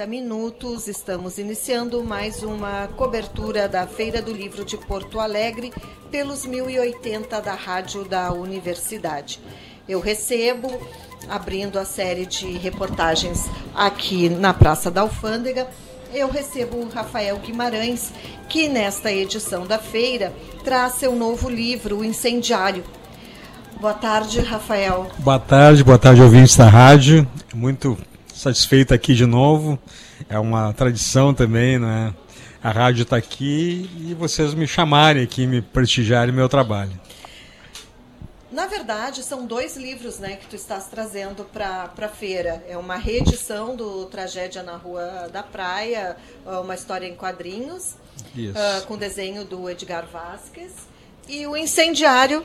30 minutos. Estamos iniciando mais uma cobertura da Feira do Livro de Porto Alegre pelos 1080 da Rádio da Universidade. Eu recebo, abrindo a série de reportagens aqui na Praça da Alfândega, eu recebo o Rafael Guimarães, que nesta edição da feira traz seu novo livro, O Incendiário. Boa tarde, Rafael. Boa tarde, boa tarde, ouvintes da rádio. Muito satisfeito aqui de novo. É uma tradição também, né? A rádio está aqui e vocês me chamarem aqui, me prestigiarem meu trabalho. Na verdade, são dois livros né, que tu estás trazendo para a feira. É uma reedição do Tragédia na Rua da Praia, uma história em quadrinhos, uh, com desenho do Edgar Vasquez, e o Incendiário,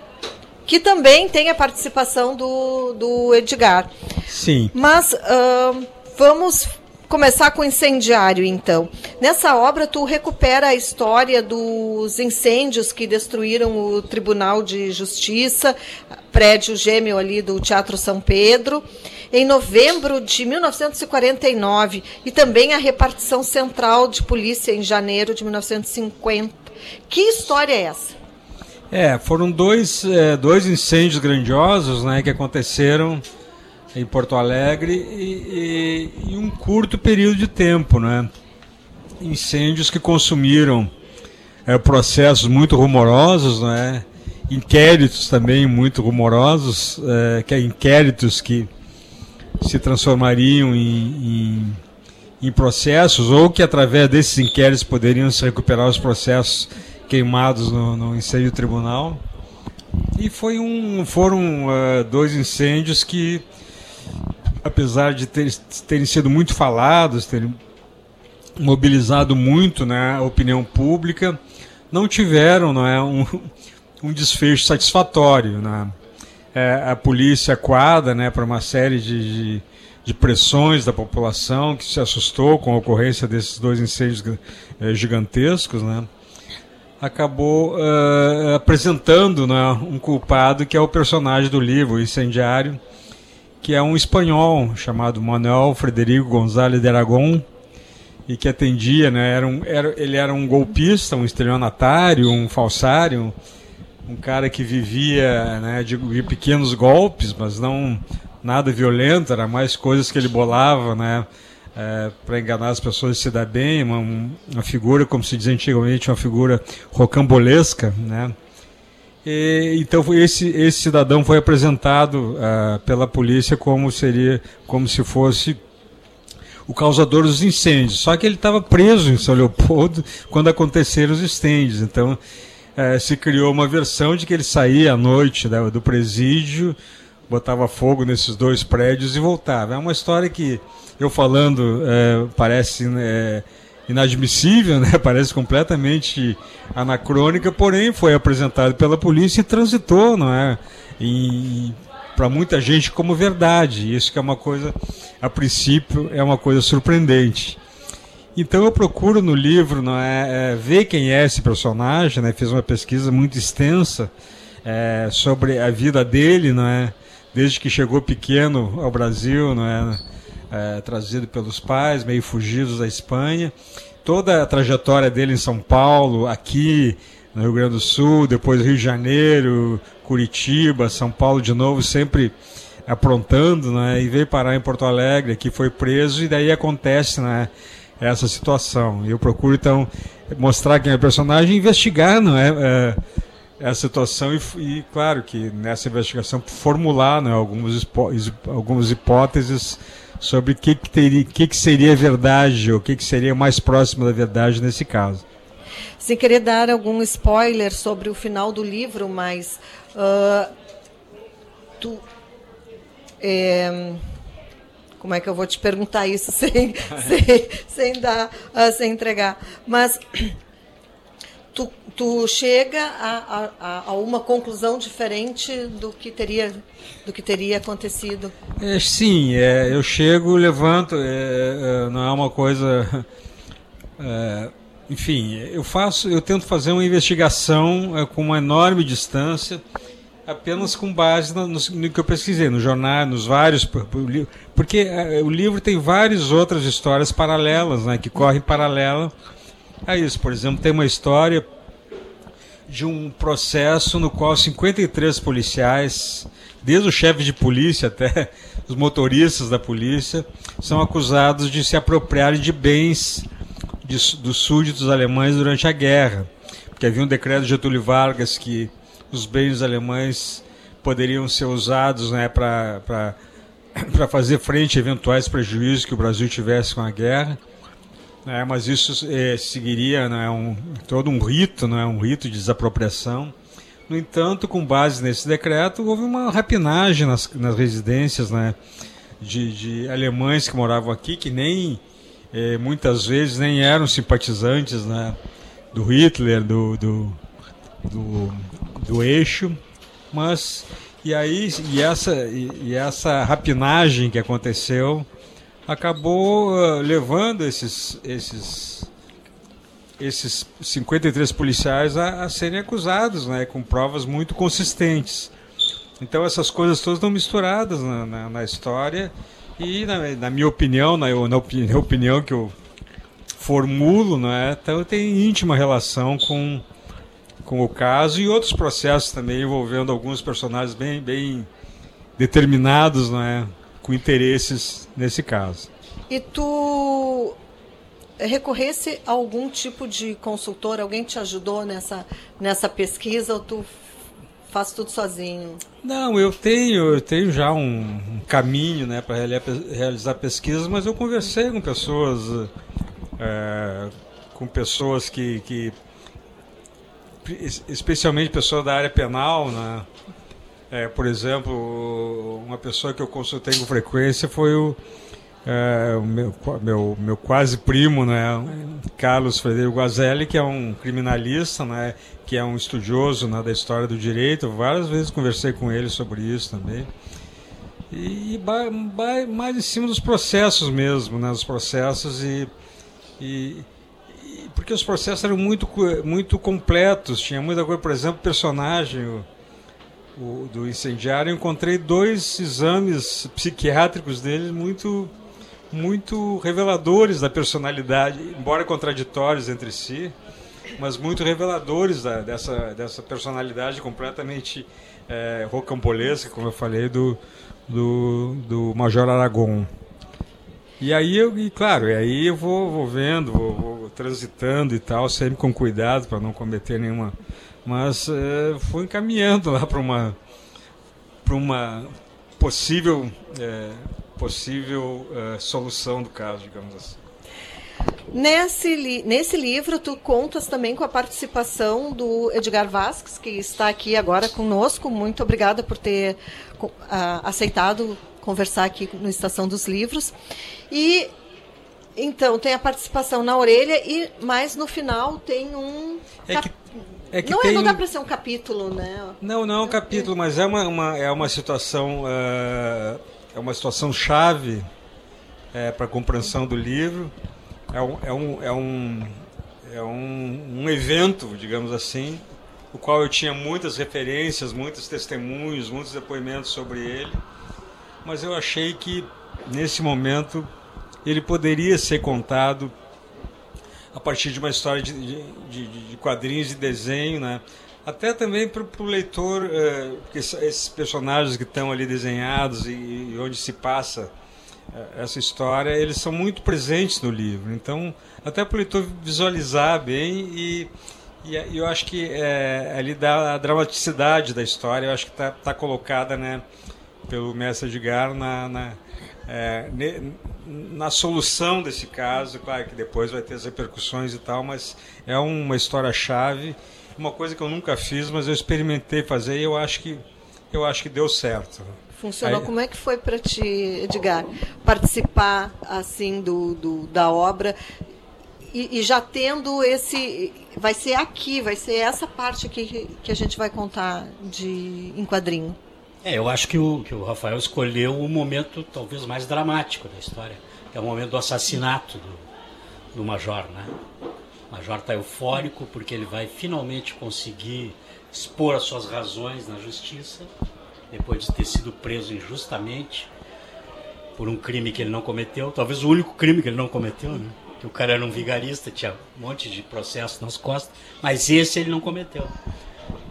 que também tem a participação do, do Edgar. Sim. Mas uh, vamos começar com o incendiário, então. Nessa obra, tu recupera a história dos incêndios que destruíram o Tribunal de Justiça, prédio gêmeo ali do Teatro São Pedro, em novembro de 1949, e também a repartição central de polícia em janeiro de 1950. Que história é essa? É, foram dois, é, dois incêndios grandiosos né, que aconteceram em Porto Alegre e, e, em um curto período de tempo, né? Incêndios que consumiram é, processos muito rumorosos, né? Inquéritos também muito rumorosos, é, que é inquéritos que se transformariam em, em, em, processos ou que através desses inquéritos poderiam se recuperar os processos queimados no, no incêndio tribunal. E foi um, foram uh, dois incêndios que apesar de ter, terem sido muito falados, terem mobilizado muito né, a opinião pública, não tiveram não é, um, um desfecho satisfatório. Né? É, a polícia quadra né, para uma série de, de, de, pressões da população que se assustou com a ocorrência desses dois incêndios é, gigantescos, né? Acabou uh, apresentando né, um culpado que é o personagem do livro, o incendiário, que é um espanhol chamado Manuel Frederico González de Aragón, e que atendia, né, era um, era, ele era um golpista, um estelionatário, um falsário, um cara que vivia né, de, de pequenos golpes, mas não nada violento, era mais coisas que ele bolava, né, é, para enganar as pessoas se dar bem, uma, uma figura, como se diz antigamente, uma figura rocambolesca, né, e, então esse, esse cidadão foi apresentado uh, pela polícia como seria como se fosse o causador dos incêndios. Só que ele estava preso em São Leopoldo quando aconteceram os incêndios. Então uh, se criou uma versão de que ele saía à noite né, do presídio, botava fogo nesses dois prédios e voltava. É uma história que eu falando uh, parece né, inadmissível, né? parece completamente anacrônica, porém foi apresentado pela polícia e transitou, não é? Para muita gente como verdade. Isso que é uma coisa, a princípio, é uma coisa surpreendente. Então eu procuro no livro não é, é ver quem é esse personagem, né? Fiz uma pesquisa muito extensa é, sobre a vida dele, não é? Desde que chegou pequeno ao Brasil, não é? É, trazido pelos pais, meio fugidos da Espanha. Toda a trajetória dele em São Paulo, aqui no Rio Grande do Sul, depois Rio de Janeiro, Curitiba, São Paulo de novo, sempre aprontando, né? E veio parar em Porto Alegre, aqui foi preso e daí acontece, né? Essa situação. Eu procuro então mostrar quem é o personagem investigar, não é? é essa situação e, e, claro que nessa investigação formular né, algumas, algumas hipóteses sobre o que, que, teria, que, que seria verdade, ou o que, que seria mais próximo da verdade nesse caso. Sem querer dar algum spoiler sobre o final do livro, mas uh, tu, é, como é que eu vou te perguntar isso sem, sem, sem dar, uh, sem entregar? Mas tu, tu chega a, a, a, uma conclusão diferente do que teria, do que teria acontecido. É, sim, é, eu chego, levanto, é, é, não é uma coisa. É, enfim, eu faço, eu tento fazer uma investigação é, com uma enorme distância apenas com base no, no, que eu pesquisei, no jornal, nos vários. Porque o livro tem várias outras histórias paralelas, né, que correm paralela a isso. Por exemplo, tem uma história de um processo no qual 53 policiais, desde o chefe de polícia até os motoristas da polícia, são acusados de se apropriarem de bens de, dos súditos alemães durante a guerra. Porque havia um decreto de Getúlio Vargas que os bens alemães poderiam ser usados né, para fazer frente a eventuais prejuízos que o Brasil tivesse com a guerra. É, mas isso é, seguiria né, um, todo um rito, né, um rito de desapropriação. No entanto, com base nesse decreto, houve uma rapinagem nas, nas residências né, de, de, alemães que moravam aqui, que nem é, muitas vezes nem eram simpatizantes né, do Hitler, do, do, do, do eixo, mas e aí e essa, e, e essa rapinagem que aconteceu acabou uh, levando esses, esses, esses 53 policiais a, a, serem acusados, né, com provas muito consistentes. Então essas coisas todas estão misturadas na, na, na história e, na, na, minha opinião, na, na opinião que eu formulo, né, então tem íntima relação com, com o caso e outros processos também envolvendo alguns personagens bem, bem determinados, né, com interesses nesse caso. E tu recorresse a algum tipo de consultor? Alguém te ajudou nessa, nessa pesquisa ou tu faz tudo sozinho? Não, eu tenho, eu tenho já um, um caminho né, para realizar pesquisas, mas eu conversei com pessoas, é, com pessoas que, que, especialmente pessoas da área penal, né? É, por exemplo, uma pessoa que eu consultei com frequência foi o, é, o meu, meu, meu quase primo, né, Carlos Frederico Guazelli, que é um criminalista, né, que é um estudioso né, da história do direito. Várias vezes conversei com ele sobre isso também. E, mais em cima dos processos mesmo, né, os processos e, e, e, porque os processos eram muito, muito completos, tinha muita coisa, por exemplo, personagem o, do incendiário, encontrei dois exames psiquiátricos dele muito muito reveladores da personalidade, embora contraditórios entre si, mas muito reveladores da, dessa, dessa personalidade completamente é, rocambolesca, como eu falei, do, do, do Major Aragon. E aí eu, e claro, e aí eu vou, vou vendo, vou, vou transitando e tal, sempre com cuidado para não cometer nenhuma mas é, fui encaminhando lá para uma para uma possível é, possível é, solução do caso, digamos assim. Nesse, li nesse livro, tu contas também com a participação do Edgar Vasques, que está aqui agora conosco. Muito obrigada por ter uh, aceitado conversar aqui no Estação dos Livros. E então tem a participação na orelha e mais no final tem um é que é que não, é, tem... não dá para ser um capítulo, né? Não, não é um capítulo, mas é uma, uma é uma situação uh, é uma situação chave é, para a compreensão do livro. É um, é um, é um, é um, um evento, digamos assim, o qual eu tinha muitas referências, muitos testemunhos, muitos depoimentos sobre ele, mas eu achei que nesse momento ele poderia ser contado a partir de uma história de, de, de quadrinhos e desenho, né? Até também para o leitor, é, porque esses personagens que estão ali desenhados e, e onde se passa é, essa história, eles são muito presentes no livro. Então, até para o leitor visualizar bem e, e eu acho que é, ali dá a dramaticidade da história, eu acho que está tá colocada né, pelo mestre Edgar na, na é, na solução desse caso, claro que depois vai ter as repercussões e tal, mas é uma história chave, uma coisa que eu nunca fiz, mas eu experimentei fazer e eu acho que eu acho que deu certo. Funcionou. Aí... Como é que foi para ti, Edgar, participar assim do, do da obra e, e, já tendo esse, vai ser aqui, vai ser essa parte aqui que a gente vai contar de em quadrinho. É, eu acho que o, que o Rafael escolheu o momento talvez mais dramático da história, que é o momento do assassinato do, do Major, né? O Major está eufórico porque ele vai finalmente conseguir expor as suas razões na justiça, depois de ter sido preso injustamente por um crime que ele não cometeu, talvez o único crime que ele não cometeu, né? Que o cara era um vigarista, tinha um monte de processo nas costas, mas esse ele não cometeu.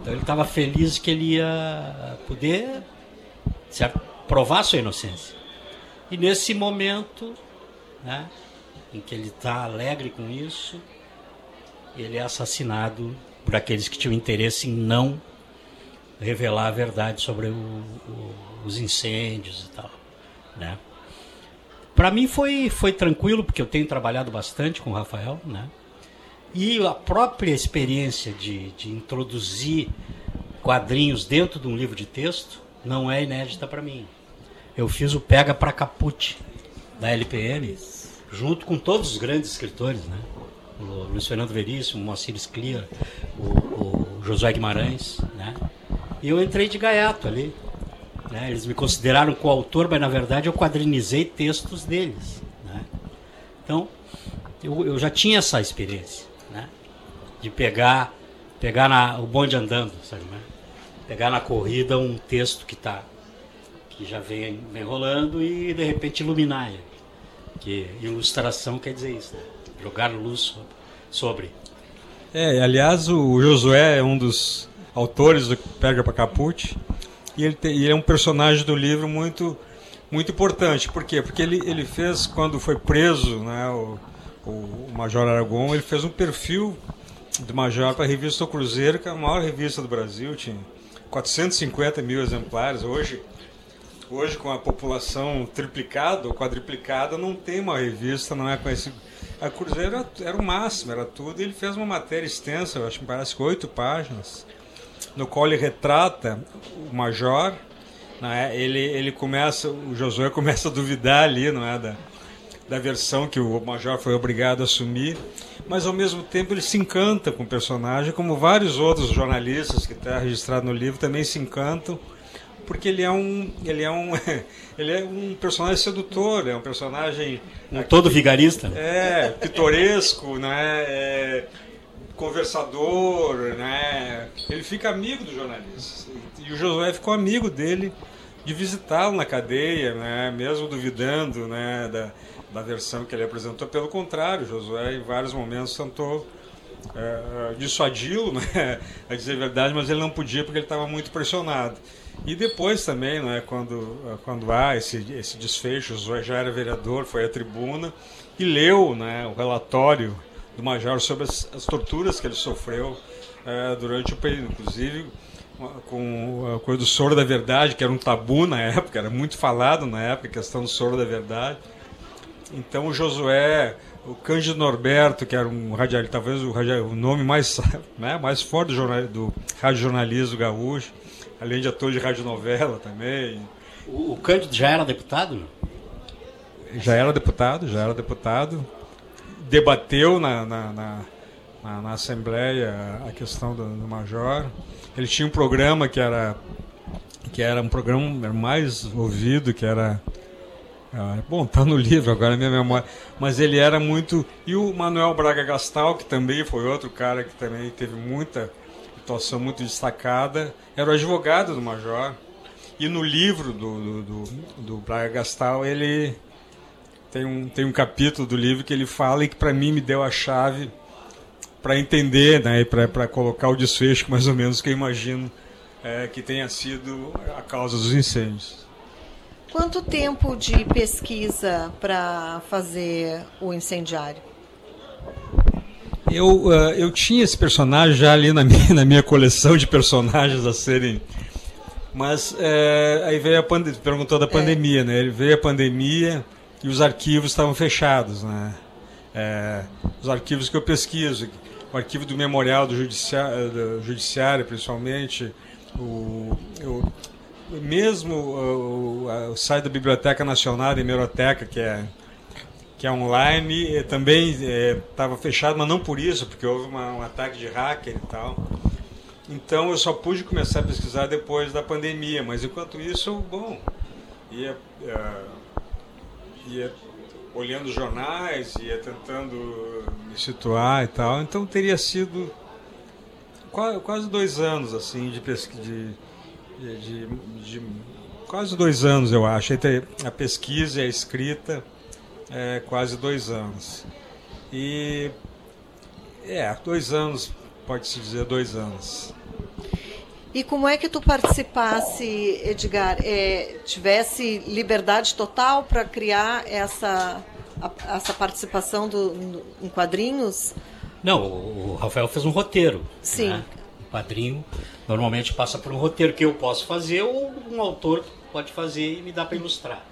Então ele estava feliz que ele ia poder certo? provar sua inocência. E nesse momento, né, em que ele está alegre com isso, ele é assassinado por aqueles que tinham interesse em não revelar a verdade sobre o, o, os incêndios e tal, né? Para mim foi, foi tranquilo, porque eu tenho trabalhado bastante com o Rafael, né? E a própria experiência de, de introduzir quadrinhos dentro de um livro de texto não é inédita para mim. Eu fiz o Pega para Caput da LPM, junto com todos os grandes escritores, né? O Luiz Fernando Veríssimo, o Moacir Sclia, o, o Josué Guimarães, né? E eu entrei de gaiato ali, né? Eles me consideraram coautor, mas na verdade eu quadrinizei textos deles. Né? Então, eu, eu já tinha essa experiência? De pegar, pegar na, o bonde andando, sabe? Né? Pegar na corrida um texto que tá, que já vem, vem rolando e de repente iluminar ele. Que ilustração quer dizer isso, né? jogar luz sobre. É, aliás, o Josué é um dos autores do Pega para Caput e ele, te, ele é um personagem do livro muito muito importante. Por quê? Porque ele, ele fez, quando foi preso, né, o, o Major Aragon, ele fez um perfil do Major para a revista Cruzeiro, que é a maior revista do Brasil, tinha 450 mil exemplares. Hoje, hoje com a população triplicada ou quadriplicada, não tem uma revista, não é conhecido. A Cruzeiro era, era o máximo, era tudo. Ele fez uma matéria extensa, eu acho que parece que oito páginas, no qual ele retrata o major, é? ele, ele começa, o Josué começa a duvidar ali, não é, da, da versão que o major foi obrigado a assumir, mas ao mesmo tempo ele se encanta com o personagem, como vários outros jornalistas que está registrado no livro também se encantam, porque ele é um ele é um ele é um personagem sedutor, é um personagem um todo vigarista, é pitoresco, né? É, conversador, né? Ele fica amigo do jornalista. E o Josué ficou amigo dele de visitá-lo na cadeia, né? Mesmo duvidando, né? Da, da versão que ele apresentou. Pelo contrário, Josué em vários momentos tentou é, dissuadi-lo, né? A dizer a verdade, mas ele não podia porque ele estava muito pressionado. E depois também, né? Quando quando há esse esse desfecho, Josué já era vereador, foi à tribuna e leu, né? O relatório do Major sobre as, as torturas que ele sofreu é, durante o período, inclusive com a coisa do soro da verdade, que era um tabu na época, era muito falado na época, a questão do soro da verdade. Então o Josué, o Cândido Norberto, que era um radialista, talvez o, radial, o nome mais, né, mais forte do, jornal, do radiojornalismo gaúcho, além de ator de radionovela também. O, o Cândido já era deputado? Já era deputado, já era deputado debateu na, na, na, na, na Assembleia a questão do, do, Major. Ele tinha um programa que era que era um programa mais ouvido, que era ah, bom, tá no livro agora minha memória, mas ele era muito e o Manuel Braga Gastal, que também foi outro cara que também teve muita atuação muito destacada, era o advogado do Major. E no livro do, do, do, do Braga Gastal, ele tem um, tem um capítulo do livro que ele fala e que para mim me deu a chave para entender, né, para colocar o desfecho mais ou menos que eu imagino é, que tenha sido a causa dos incêndios. Quanto tempo de pesquisa para fazer o incendiário? Eu, uh, eu tinha esse personagem já ali na minha, na minha coleção de personagens a serem. Mas é, aí veio a pandemia, perguntou da é. pandemia, é. né? Ele veio a pandemia, e os arquivos estavam fechados. Né? É, os arquivos que eu pesquiso, o arquivo do memorial do judiciário, do judiciário principalmente, o, o mesmo o, o, site da Biblioteca Nacional da Hemeroteca, que é, que é online, também estava é, fechado, mas não por isso, porque houve uma, um ataque de hacker e tal. Então eu só pude começar a pesquisar depois da pandemia, mas enquanto isso, bom, ia, ia ia olhando jornais, ia tentando me situar e tal. Então teria sido quase, dois anos assim de pesquisa. De, de, quase dois anos, eu acho. Entre a pesquisa e a escrita, é, quase dois anos. E. É, dois anos, pode-se dizer dois anos. E como é que tu participasse, Edgar? É, tivesse liberdade total para criar essa, a, essa participação do, no, em quadrinhos? Não, o Rafael fez um roteiro. Sim. Né? O quadrinho normalmente passa por um roteiro que eu posso fazer ou um autor pode fazer e me dá para ilustrar.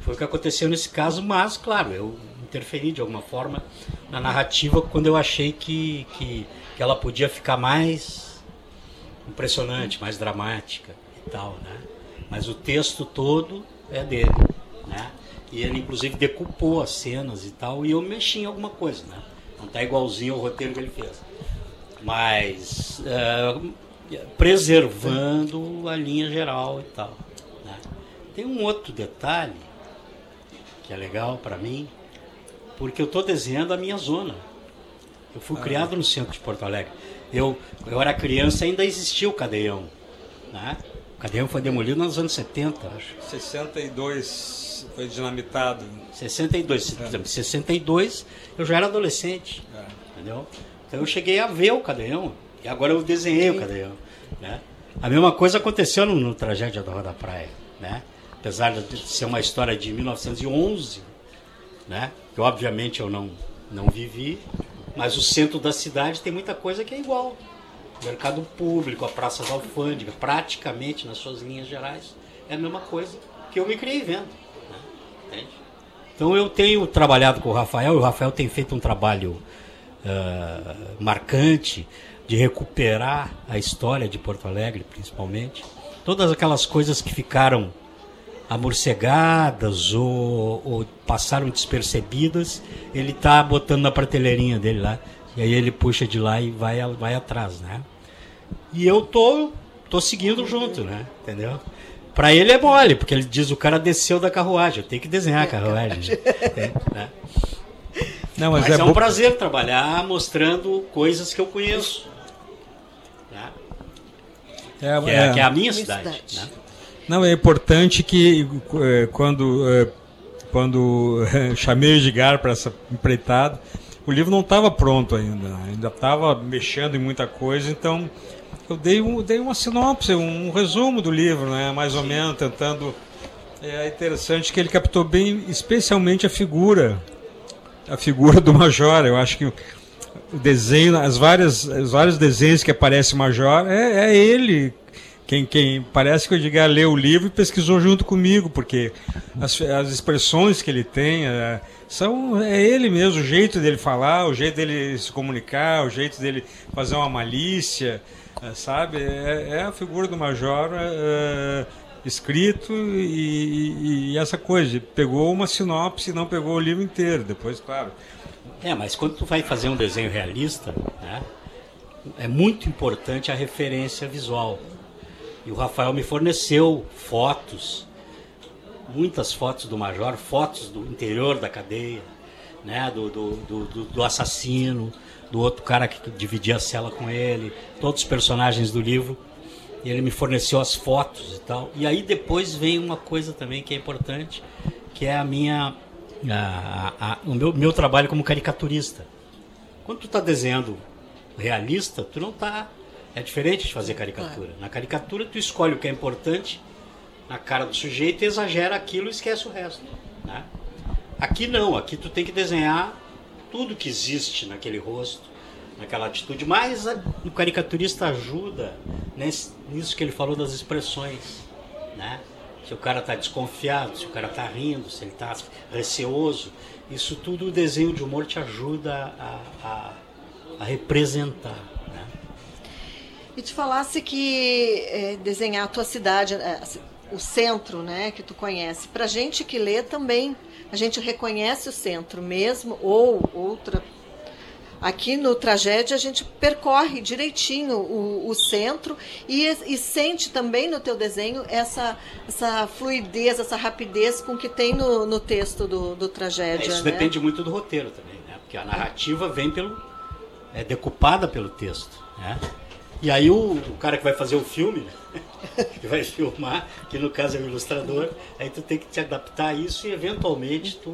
Foi o que aconteceu nesse caso, mas, claro, eu interferi de alguma forma na narrativa quando eu achei que, que, que ela podia ficar mais impressionante, mais dramática e tal, né? Mas o texto todo é dele, né? E ele inclusive decupou as cenas e tal, e eu mexi em alguma coisa, né? Não tá igualzinho ao roteiro que ele fez. Mas é, preservando a linha geral e tal. Né? Tem um outro detalhe que é legal para mim, porque eu estou desenhando a minha zona. Eu fui ah. criado no centro de Porto Alegre. Eu, eu era criança ainda existia o cadeião. Né? O cadeião foi demolido nos anos 70, acho. 62 foi dinamitado. 62, é. 62 eu já era adolescente. É. Entendeu? Então eu cheguei a ver o cadeião. E agora eu desenhei o cadeião. Né? A mesma coisa aconteceu no, no Tragédia da Rua da Praia. Né? Apesar de ser uma história de 1911, né? que obviamente eu não, não vivi, mas o centro da cidade tem muita coisa que é igual. O mercado público, a Praça da Alfândega, praticamente nas suas linhas gerais, é a mesma coisa que eu me criei vendo. Né? Então eu tenho trabalhado com o Rafael, e o Rafael tem feito um trabalho uh, marcante de recuperar a história de Porto Alegre, principalmente. Todas aquelas coisas que ficaram amorcegadas ou, ou passaram despercebidas, ele está botando na prateleirinha dele lá. E aí ele puxa de lá e vai, vai atrás, né? E eu tô, tô seguindo junto, né? Entendeu? Para ele é mole, porque ele diz o cara desceu da carruagem, eu tenho que desenhar a carruagem. né? Não, mas, mas é, é um prazer trabalhar mostrando coisas que eu conheço. É, que, é, é, que é a minha cidade. cidade. Né? Não, é importante que é, quando, é, quando chamei o Edgar para essa empreitada, o livro não estava pronto ainda, ainda estava mexendo em muita coisa, então eu dei, um, dei uma sinopse, um resumo do livro, né, mais ou menos, tentando. É interessante que ele captou bem, especialmente a figura, a figura do Major. Eu acho que desenho, as várias, os vários desenhos que aparece Major, é, é ele quem, quem parece que o Edgar leu o livro e pesquisou junto comigo, porque as, as expressões que ele tem é, são é ele mesmo, o jeito dele falar, o jeito dele se comunicar, o jeito dele fazer uma malícia, é, sabe? É, é, a figura do Major é, escrito e, e, e, essa coisa, pegou uma sinopse não pegou o livro inteiro, depois, claro. É, mas quando tu vai fazer um desenho realista, né, é muito importante a referência visual. E o Rafael me forneceu fotos, muitas fotos do Major, fotos do interior da cadeia, né? do, do, do, do assassino, do outro cara que dividia a cela com ele, todos os personagens do livro. E ele me forneceu as fotos e tal. E aí depois vem uma coisa também que é importante, que é a minha, a, a, o meu, meu trabalho como caricaturista. Quando tu está desenhando realista, tu não está é diferente de fazer caricatura. Na caricatura, tu escolhe o que é importante na cara do sujeito e exagera aquilo e esquece o resto. Né? Aqui não, aqui tu tem que desenhar tudo que existe naquele rosto, naquela atitude. Mas o caricaturista ajuda nesse, nisso que ele falou das expressões. Né? Se o cara está desconfiado, se o cara está rindo, se ele está receoso. Isso tudo o desenho de humor te ajuda a, a, a representar e te falasse que é, desenhar a tua cidade, é, o centro, né, que tu conhece, para gente que lê também, a gente reconhece o centro mesmo ou outra Aqui no Tragédia a gente percorre direitinho o, o centro e, e, sente também no teu desenho essa, essa fluidez, essa rapidez com que tem no, no texto do, do Tragédia. É, isso né? depende muito do roteiro também, né? porque a narrativa vem pelo. é decupada pelo texto. Né? E aí o, o cara que vai fazer o filme, que vai filmar, que no caso é o ilustrador, aí tu tem que te adaptar a isso e eventualmente tu,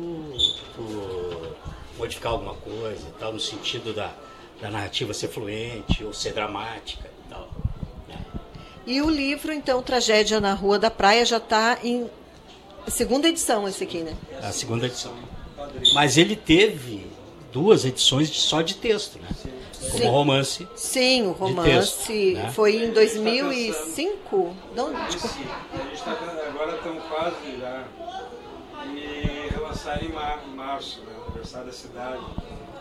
tu modificar alguma coisa e tal, no sentido da, da narrativa ser fluente ou ser dramática e tal. Né? E o livro, então, Tragédia na Rua da Praia, já está em segunda edição esse aqui, né? A segunda edição. Mas ele teve duas edições só de texto, né? Como Sim. romance. Sim, o romance texto, né? foi em 2005. Não, a gente está agora estamos quase já e relançar em março, né? Aniversário da cidade.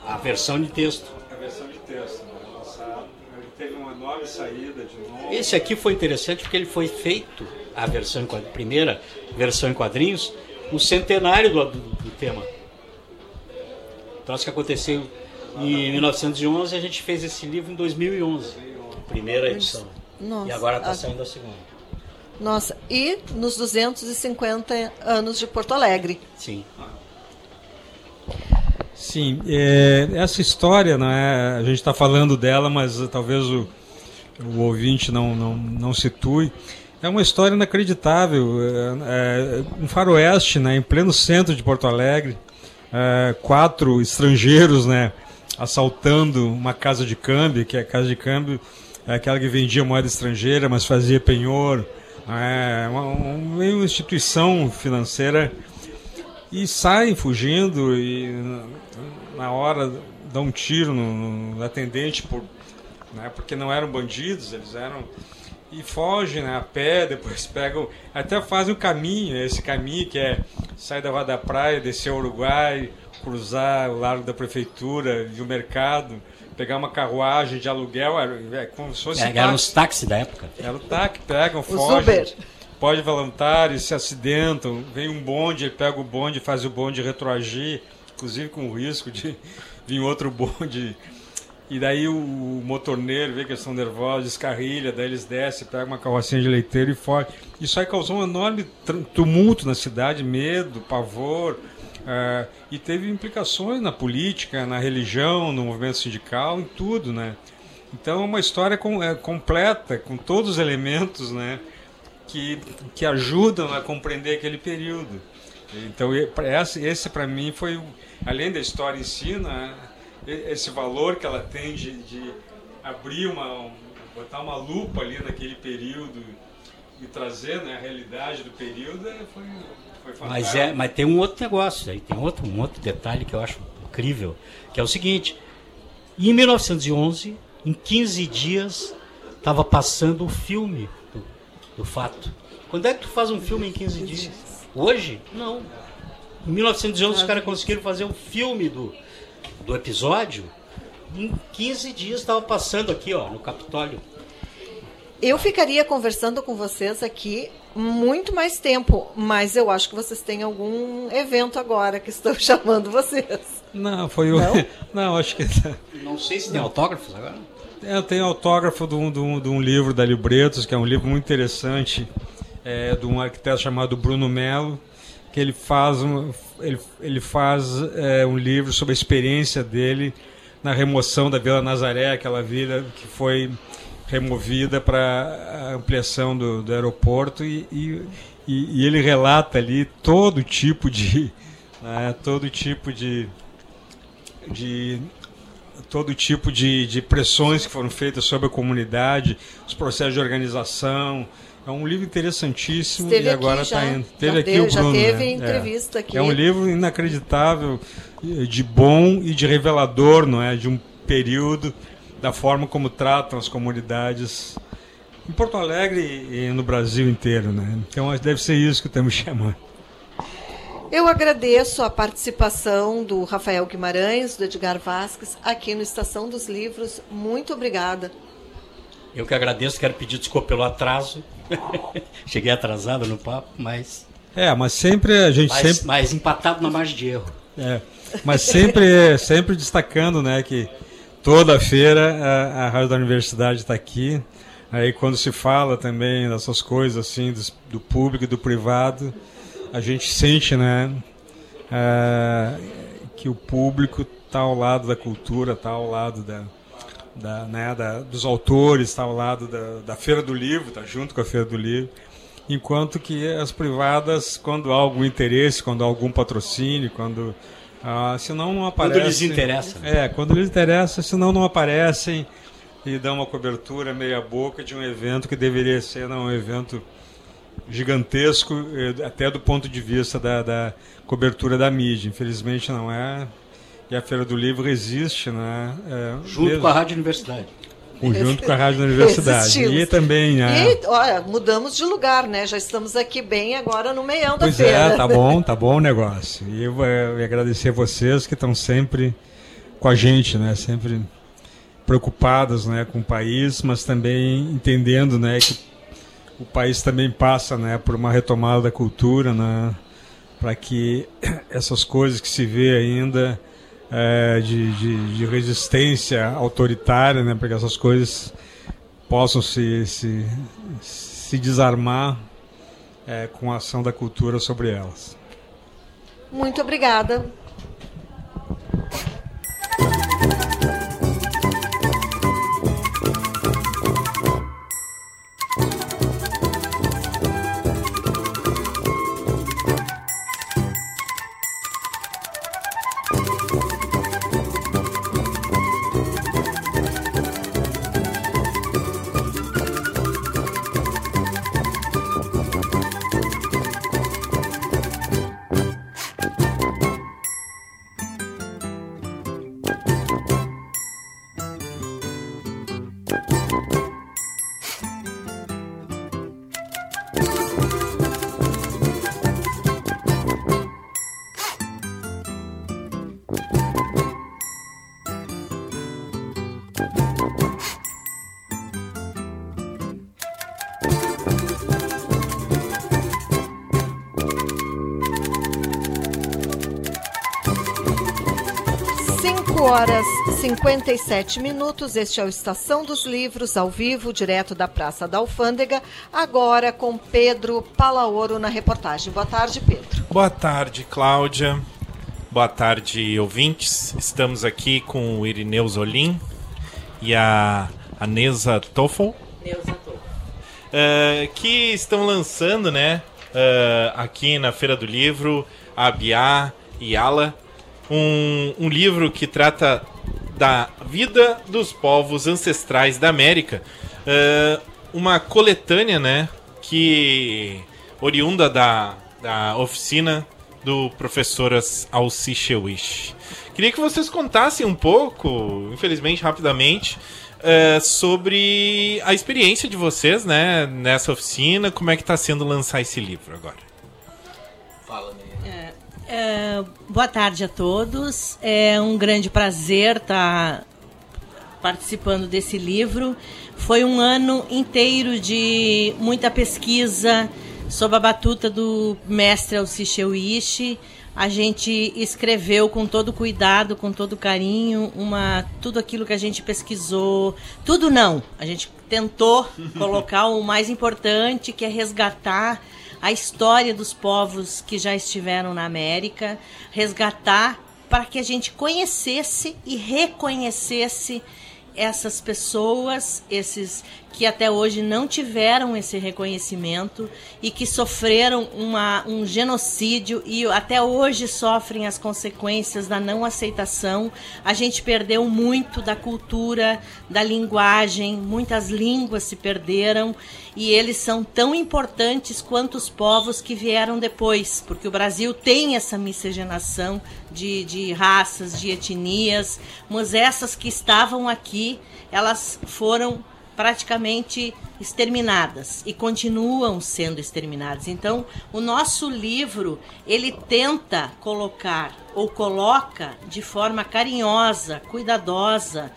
A versão de texto. A versão de texto, né? Ele teve uma nova saída de novo. Esse aqui foi interessante porque ele foi feito, a versão primeira versão em quadrinhos, no centenário do, do, do tema. Troço que aconteceu em 1911 a gente fez esse livro em 2011, primeira edição. Nossa, e agora está a... saindo a segunda. Nossa, e nos 250 anos de Porto Alegre. Sim. Sim, é, essa história, né, a gente está falando dela, mas talvez o, o ouvinte não, não, não situe. É uma história inacreditável. É, é, um faroeste, né, em pleno centro de Porto Alegre, é, quatro estrangeiros, né, assaltando uma casa de câmbio, que é a casa de câmbio é aquela que vendia moeda estrangeira, mas fazia penhor. É uma, uma instituição financeira e saem fugindo e na hora dão um tiro no, no atendente por, né, porque não eram bandidos, eles eram e fogem né, a pé, depois pegam, até fazem o caminho, esse caminho que é sair da Rua da Praia, descer ao Uruguai, cruzar o largo da prefeitura e o mercado, pegar uma carruagem de aluguel, é, como se fosse. É, eram os táxis da época. Era o táxi, pegam, fogem pode voluntários se acidentam, vem um bonde, ele pega o bonde, faz o bonde retroagir, inclusive com o risco de vir outro bonde. E daí o motorneiro vê que eles estão nervosos, descarrilha, daí eles descem, pegam uma carrocinha de leiteiro e fogem. Isso aí causou um enorme tumulto na cidade, medo, pavor, uh, e teve implicações na política, na religião, no movimento sindical, em tudo, né? Então é uma história com, é, completa, com todos os elementos, né? Que, que ajudam a compreender aquele período. Então, esse, para mim foi, além da história em si, né, esse valor que ela tem de, de abrir uma, botar uma lupa ali naquele período e trazer né, a realidade do período é, foi, foi fantástico. Mas, é, mas tem um outro negócio aí, tem outro, um outro detalhe que eu acho incrível, que é o seguinte, em 1911, em 15 dias, estava passando o filme do fato. Quando é que tu faz um filme em 15 dias? Hoje? Não. Em 1911 os caras conseguiram fazer um filme do, do episódio. Em 15 dias estava passando aqui, ó, no Capitólio. Eu ficaria conversando com vocês aqui muito mais tempo, mas eu acho que vocês têm algum evento agora que estou chamando vocês. Não, foi o. Não, não acho que. Não sei se tem autógrafos agora. É, eu tenho autógrafo de um, de, um, de um, livro da Libretos, que é um livro muito interessante, é, de um arquiteto chamado Bruno Melo, que ele faz um, ele, ele faz é, um livro sobre a experiência dele na remoção da Vila Nazaré, aquela vila que foi removida para a ampliação do, do aeroporto e, e, e, ele relata ali todo tipo de né, todo tipo de, de todo tipo de, de pressões que foram feitas sobre a comunidade, os processos de organização. É um livro interessantíssimo Esteve e agora está indo. Teve aqui deu, o Bruno. Já teve né? entrevista é. aqui. É um livro inacreditável, de bom e de revelador, não é? De um período, da forma como tratam as comunidades em Porto Alegre e no Brasil inteiro, né? Então deve ser isso que estamos chamando. Eu agradeço a participação do Rafael Guimarães, do Edgar Vasques, aqui no Estação dos Livros. Muito obrigada. Eu que agradeço, quero pedir desculpa pelo atraso. Cheguei atrasado no papo, mas. É, mas sempre a gente mas, sempre. Mas empatado na margem de erro. É, mas sempre, sempre destacando, né, que toda feira a, a Rádio da Universidade está aqui. Aí quando se fala também dessas coisas assim do, do público e do privado, a gente sente, né, é, que o público está ao lado da cultura, está ao lado da, da, né, da, dos autores, está ao lado da, da Feira do Livro, está junto com a Feira do Livro, enquanto que as privadas, quando há algum interesse, quando há algum patrocínio, quando ah, senão não aparecem. Quando lhes interessa. Né? É, quando lhes interessa, senão não aparecem e dão uma cobertura meia boca de um evento que deveria ser não, um evento gigantesco, eh, até do ponto de vista da, da cobertura da mídia. Infelizmente não é. E a Feira do Livro existe, né? É, Junto mesmo. com a Rádio Universidade. Junto com a Rádio da Universidade. E também. Né? E, olha, mudamos de lugar, né? Já estamos aqui bem agora no meião da pois feira. Pois é, tá bom, tá bom o negócio. E eu vou agradecer a vocês que estão sempre com a gente, né? Sempre preocupados né, com o país, mas também entendendo né, que o país também passa né, por uma retomada da cultura, né, para que essas coisas que se vê ainda é, de, de, de, resistência autoritária, né, para que essas coisas possam se, se, se desarmar é, com a ação da cultura sobre elas. Muito obrigada. 57 minutos. Este é o Estação dos Livros, ao vivo, direto da Praça da Alfândega. Agora com Pedro Palaoro na reportagem. Boa tarde, Pedro. Boa tarde, Cláudia. Boa tarde, ouvintes. Estamos aqui com o Irineu Zolim e a Anesa Toffel. Neuza Toffel. Uh, que estão lançando, né, uh, aqui na Feira do Livro, a Biá e Ala, um, um livro que trata da vida dos povos ancestrais da América. Uh, uma coletânea, né? Que oriunda da, da oficina do professor Alci Shewish. Queria que vocês contassem um pouco, infelizmente rapidamente, uh, sobre a experiência de vocês, né, nessa oficina, como é que está sendo lançar esse livro agora. É, boa tarde a todos. É um grande prazer estar participando desse livro. Foi um ano inteiro de muita pesquisa sob a batuta do mestre Alcicheu Ishi. A gente escreveu com todo cuidado, com todo carinho, uma tudo aquilo que a gente pesquisou. Tudo não. A gente tentou colocar o mais importante, que é resgatar a história dos povos que já estiveram na América, resgatar para que a gente conhecesse e reconhecesse essas pessoas, esses que até hoje não tiveram esse reconhecimento e que sofreram uma, um genocídio e até hoje sofrem as consequências da não aceitação. A gente perdeu muito da cultura, da linguagem, muitas línguas se perderam e eles são tão importantes quanto os povos que vieram depois, porque o Brasil tem essa miscigenação de, de raças, de etnias, mas essas que estavam aqui, elas foram praticamente exterminadas e continuam sendo exterminadas. Então, o nosso livro, ele tenta colocar ou coloca de forma carinhosa, cuidadosa,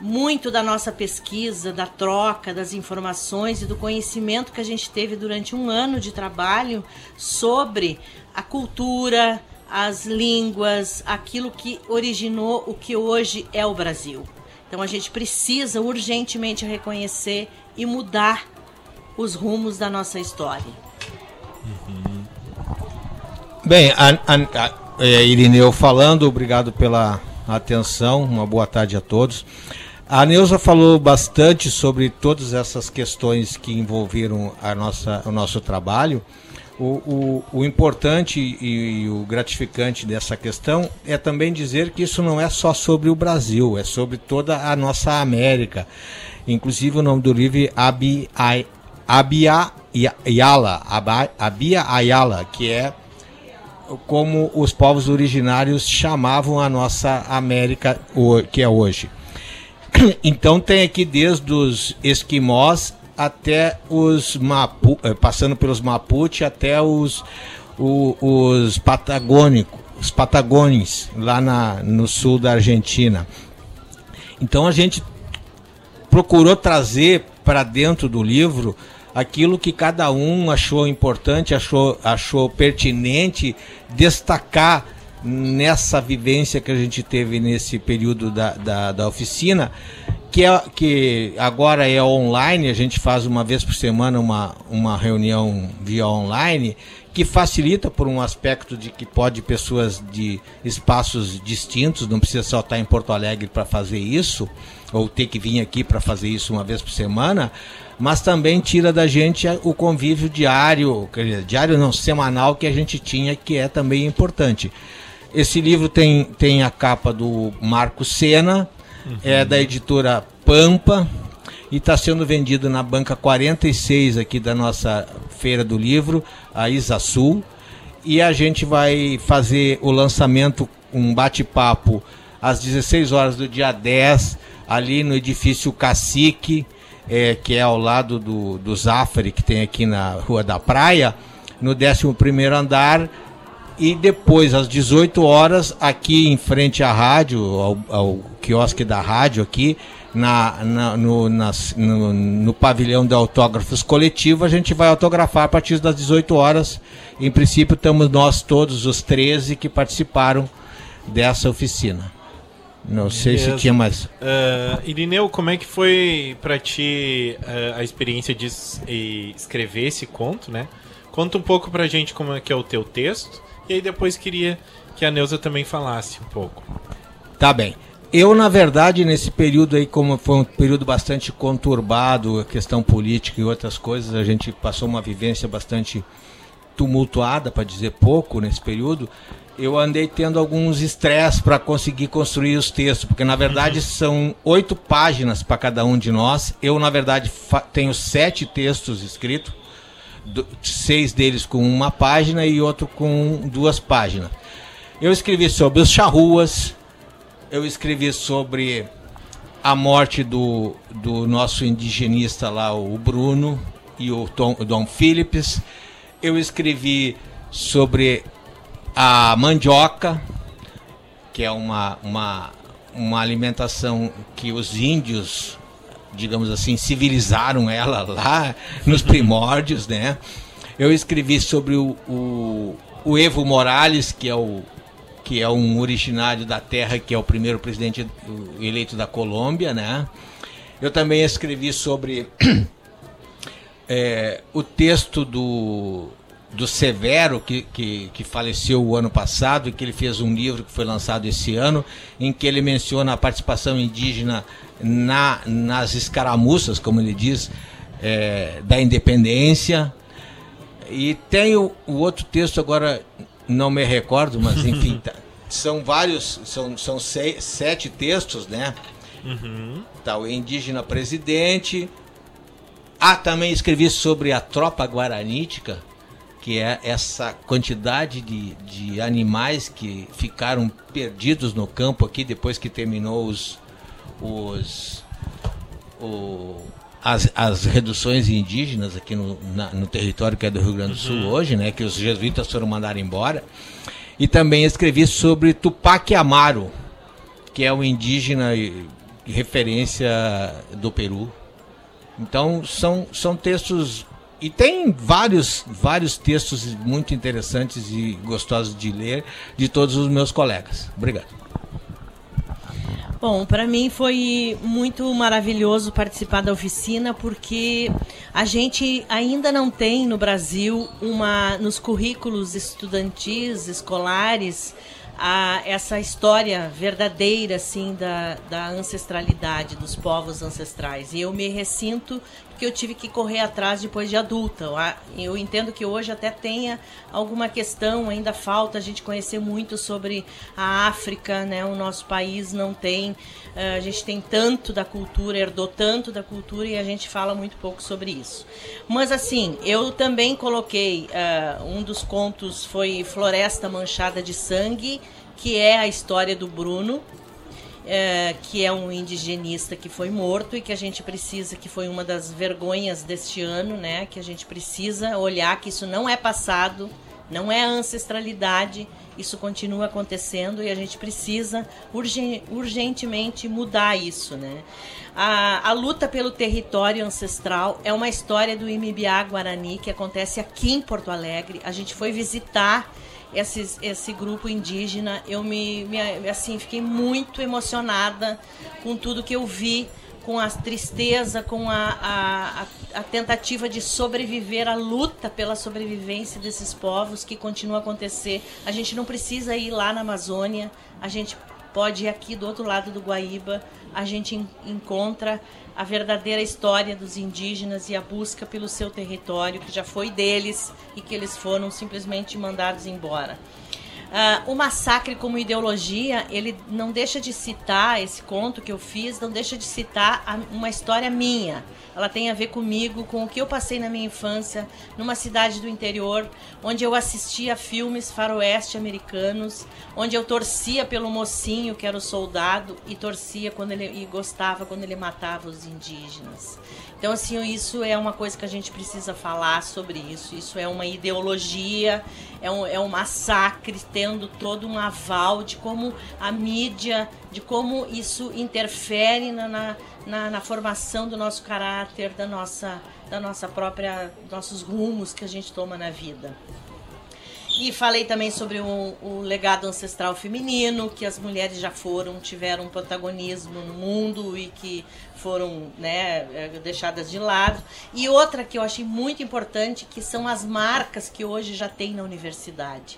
muito da nossa pesquisa, da troca das informações e do conhecimento que a gente teve durante um ano de trabalho sobre a cultura, as línguas, aquilo que originou o que hoje é o Brasil. Então a gente precisa urgentemente reconhecer e mudar os rumos da nossa história. Uhum. Bem, a, a, a, é, Irineu falando, obrigado pela atenção, uma boa tarde a todos. A Neuza falou bastante sobre todas essas questões que envolveram a nossa, o nosso trabalho. O, o, o importante e, e, o gratificante dessa questão é também dizer que isso não é só sobre o Brasil, é sobre toda a nossa América. Inclusive o nome do livro é Abi, Abia Ayala, Abia Ayala, que é como os povos originários chamavam a nossa América, que é hoje. Então tem aqui desde os esquimós até os Mapu, eh, passando pelos Mapuche até os, os, os patagônicos, os patagônios lá na, no sul da Argentina. Então a gente procurou trazer para dentro do livro aquilo que cada um achou importante, achou, achou pertinente destacar nessa vivência que a gente teve nesse período da, da, da oficina que, é, que agora é online, a gente faz uma vez por semana uma, uma reunião via online, que facilita por um aspecto de que pode pessoas de espaços distintos, não precisa só estar em Porto Alegre para fazer isso, ou ter que vir aqui para fazer isso uma vez por semana, mas também tira da gente o convívio diário, diário não, semanal que a gente tinha, que é também importante. Esse livro tem, tem a capa do Marco Sena, uhum. é da editora Pampa e está sendo vendido na banca 46 aqui da nossa feira do livro, a Isa Sul. E a gente vai fazer o lançamento, um bate-papo às 16 horas do dia 10, ali no edifício Cacique, é, que é ao lado do, do Zafari, que tem aqui na Rua da Praia, no 11 andar e depois às 18 horas aqui em frente à rádio, ao, ao quiosque da rádio aqui, na, na no, nas, no, no, pavilhão de autógrafos coletivo, a gente vai autografar a partir das 18 horas. Em princípio, estamos nós todos, os 13 que participaram dessa oficina. Não sei Beleza. se tinha mais. Uh, Irineu, como é que foi para ti uh, a experiência de escrever esse conto, né? Conta um pouco pra gente como é que é o teu texto e aí depois queria que a Neuza também falasse um pouco. Tá bem. Eu, na verdade, nesse período aí, como foi um período bastante conturbado, a questão política e outras coisas, a gente passou uma vivência bastante tumultuada, para dizer pouco, nesse período. Eu andei tendo alguns estresses para conseguir construir os textos, porque na verdade uhum. são oito páginas para cada um de nós. Eu, na verdade, tenho sete textos escritos seis deles com uma página e outro com duas páginas. Eu escrevi sobre os charruas, eu escrevi sobre a morte do, do nosso indigenista lá, o Bruno e o, Tom, o Dom Phillips. Eu escrevi sobre a mandioca, que é uma, uma, uma alimentação que os índios digamos assim, civilizaram ela lá nos primórdios, né? Eu escrevi sobre o, o, o Evo Morales, que é o que é um originário da terra, que é o primeiro presidente eleito da Colômbia, né? Eu também escrevi sobre é, o texto do, do Severo, que, que, que, faleceu o ano passado, e que ele fez um livro que foi lançado esse ano, em que ele menciona a participação indígena na, nas escaramuças, como ele diz, é, da independência. E tem o, o, outro texto, agora não me recordo, mas enfim, tá, são vários, são, são seis, sete textos, né? Uhum. Tá, o indígena presidente. Ah, também escrevi sobre a tropa guaranítica, que é essa quantidade de, de animais que ficaram perdidos no campo aqui depois que terminou os, os, o, as, as reduções indígenas aqui no, na, no território que é do Rio Grande do Sul uhum. hoje, né, que os jesuítas foram mandados embora. E também escrevi sobre Tupac Amaro, que é um indígena referência do Peru. Então são, são textos e tem vários vários textos muito interessantes e gostosos de ler de todos os meus colegas. Obrigado. Bom, para mim foi muito maravilhoso participar da oficina porque a gente ainda não tem no Brasil uma nos currículos estudantis, escolares, a, essa história verdadeira assim da, da ancestralidade dos povos ancestrais. E eu me ressinto que eu tive que correr atrás depois de adulta. Eu entendo que hoje até tenha alguma questão, ainda falta a gente conhecer muito sobre a África, né? O nosso país não tem, eh, a gente tem tanto da cultura, herdou tanto da cultura e a gente fala muito pouco sobre isso. Mas assim, eu também coloquei, uh, um dos contos foi Floresta Manchada de Sangue, que é a história do Bruno, é, que é um indigenista que foi morto e que a gente precisa, que foi uma das vergonhas deste ano, né? Que a gente precisa olhar que isso não é passado, não é ancestralidade, isso continua acontecendo e a gente precisa urgen, urgentemente mudar isso, né? A, a, luta pelo território ancestral é uma história do Imibiá Guarani que acontece aqui em Porto Alegre. A gente foi visitar esse, esse grupo indígena, eu me, me assim fiquei muito emocionada com tudo que eu vi, com a tristeza, com a, a, a, tentativa de sobreviver, a luta pela sobrevivência desses povos que continua a acontecer. A gente não precisa ir lá na Amazônia, a gente pode ir aqui do outro lado do Guaíba, a gente encontra a verdadeira história dos indígenas e a busca pelo seu território, que já foi deles e que eles foram simplesmente mandados embora. Uh, o massacre como ideologia, ele não deixa de citar esse conto que eu fiz, não deixa de citar a, uma história minha. Ela tem a ver comigo, com o que eu passei na minha infância, numa cidade do interior, onde eu assistia filmes faroeste americanos, onde eu torcia pelo mocinho que era o soldado e torcia quando ele e gostava quando ele matava os indígenas. Então, assim, isso é uma coisa que a gente precisa falar sobre isso. Isso é uma ideologia, é um, é um massacre, tendo todo um aval de como a mídia, de como isso interfere na, na, na, na formação do nosso caráter, da nossa, da nossa própria, nossos rumos que a gente toma na vida. E falei também sobre o, o, legado ancestral feminino, que as mulheres já foram, tiveram protagonismo no mundo e que foram né, é, deixadas de lado. E outra que eu achei muito importante, que são as marcas que hoje já tem na universidade.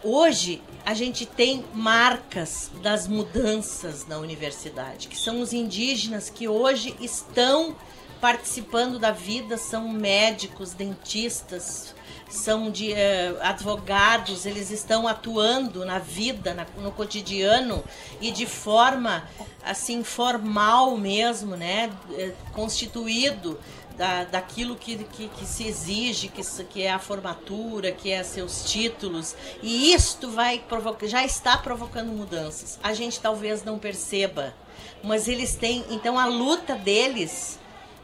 Hoje a gente tem marcas das mudanças na universidade, que são os indígenas que hoje estão participando da vida, são médicos, dentistas, são de uh, advogados, eles estão atuando na vida, na, no cotidiano e de forma assim formal mesmo, né, eh, constituído da, daquilo que, que, que, se exige, que, que é a formatura, que é seus títulos. E isto vai provocar, já está provocando mudanças. A gente talvez não perceba, mas eles têm, então a luta deles,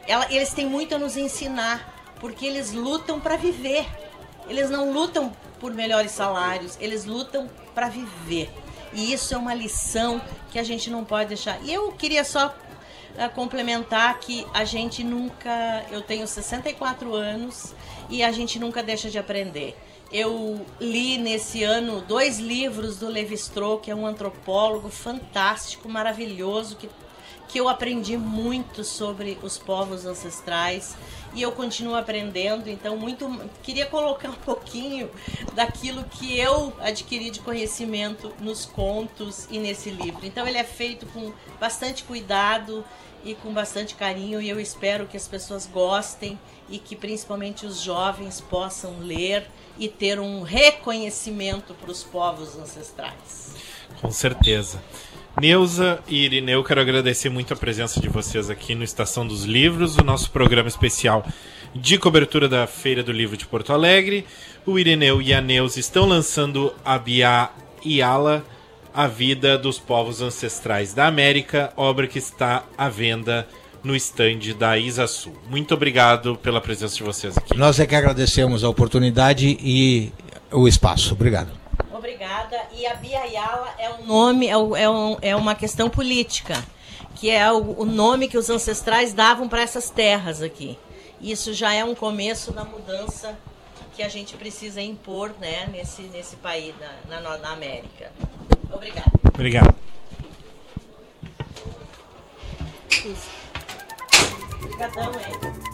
ela, eles têm muito a nos ensinar, porque eles lutam para viver. Eles não lutam por melhores salários, eles lutam para viver. E isso é uma lição que a gente não pode deixar. E eu queria só uh, complementar que a gente nunca. Eu tenho 64 anos e a gente nunca deixa de aprender. Eu li nesse ano dois livros do Levi Strauss, que é um antropólogo fantástico, maravilhoso, que que eu aprendi muito sobre os povos ancestrais e eu continuo aprendendo, então muito queria colocar um pouquinho daquilo que eu adquiri de conhecimento nos contos e nesse livro. Então ele é feito com bastante cuidado e com bastante carinho e eu espero que as pessoas gostem e que principalmente os jovens possam ler e ter um reconhecimento para os povos ancestrais. Com certeza. Neuza e Irineu, quero agradecer muito a presença de vocês aqui no Estação dos Livros, o nosso programa especial de cobertura da Feira do Livro de Porto Alegre. O Irineu e a Neuza estão lançando a Bia Yala, A Vida dos Povos Ancestrais da América, obra que está à venda no estande da Isa Sul. Muito obrigado pela presença de vocês aqui. Nós é que agradecemos a oportunidade e o espaço. Obrigado. Obrigada. E a Bia Yala é um nome, é, é, um, é uma questão política, que é o, o nome que os ancestrais davam para essas terras aqui. Isso já é um começo da mudança que a gente precisa impor né, nesse, nesse país, na, na, na América. Obrigada. Obrigado. Obrigadão?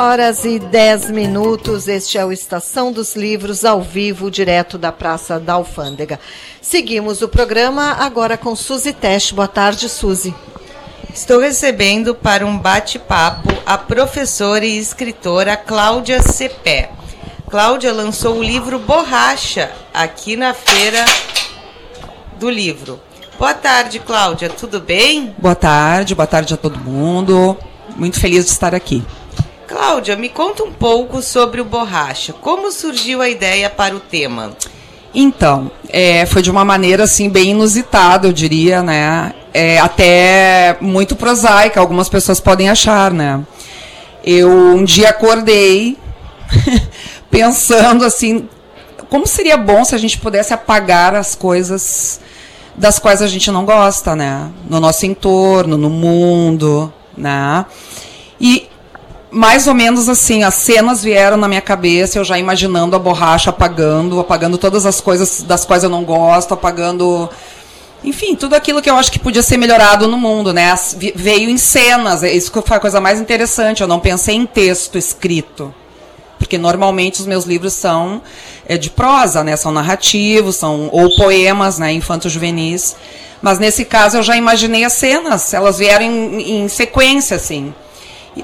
Horas e 10 minutos. Este é o Estação dos Livros, ao vivo, direto da Praça da Alfândega. Seguimos o programa agora com Suzy Teste. Boa tarde, Suzy. Estou recebendo para um bate-papo a professora e escritora Cláudia Cepé. Cláudia lançou o livro Borracha aqui na feira do livro. Boa tarde, Cláudia. Tudo bem? Boa tarde, boa tarde a todo mundo. Muito feliz de estar aqui. Cláudia, me conta um pouco sobre o Borracha. Como surgiu a ideia para o tema? Então, é, foi de uma maneira assim bem inusitada, eu diria, né? É, até muito prosaica, algumas pessoas podem achar, né? Eu um dia acordei pensando assim, como seria bom se a gente pudesse apagar as coisas das quais a gente não gosta, né? No nosso entorno, no mundo, né? E mais ou menos assim, as cenas vieram na minha cabeça, eu já imaginando a borracha apagando, apagando todas as coisas das quais eu não gosto, apagando. Enfim, tudo aquilo que eu acho que podia ser melhorado no mundo, né? Veio em cenas, é isso foi a coisa mais interessante. Eu não pensei em texto escrito. Porque normalmente os meus livros são é, de prosa, né? São narrativos, são ou poemas, né? Infanto-juvenis. Mas nesse caso eu já imaginei as cenas, elas vieram em, em sequência, assim.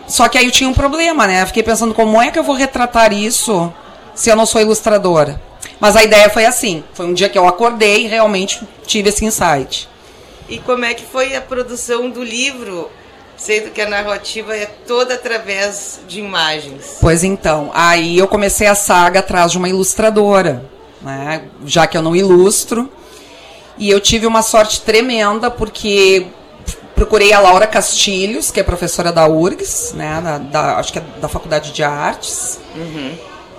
Só que aí eu tinha um problema, né? fiquei pensando como é que eu vou retratar isso se eu não sou ilustradora. Mas a ideia foi assim. Foi um dia que eu acordei e realmente tive esse insight. E como é que foi a produção do livro? Sendo que a narrativa é toda através de imagens. Pois então, aí eu comecei a saga atrás de uma ilustradora, né? já que eu não ilustro. E eu tive uma sorte tremenda, porque procurei a Laura Castilhos, que é professora da URGS, né, da, da acho que é da Faculdade de Artes. Uhum.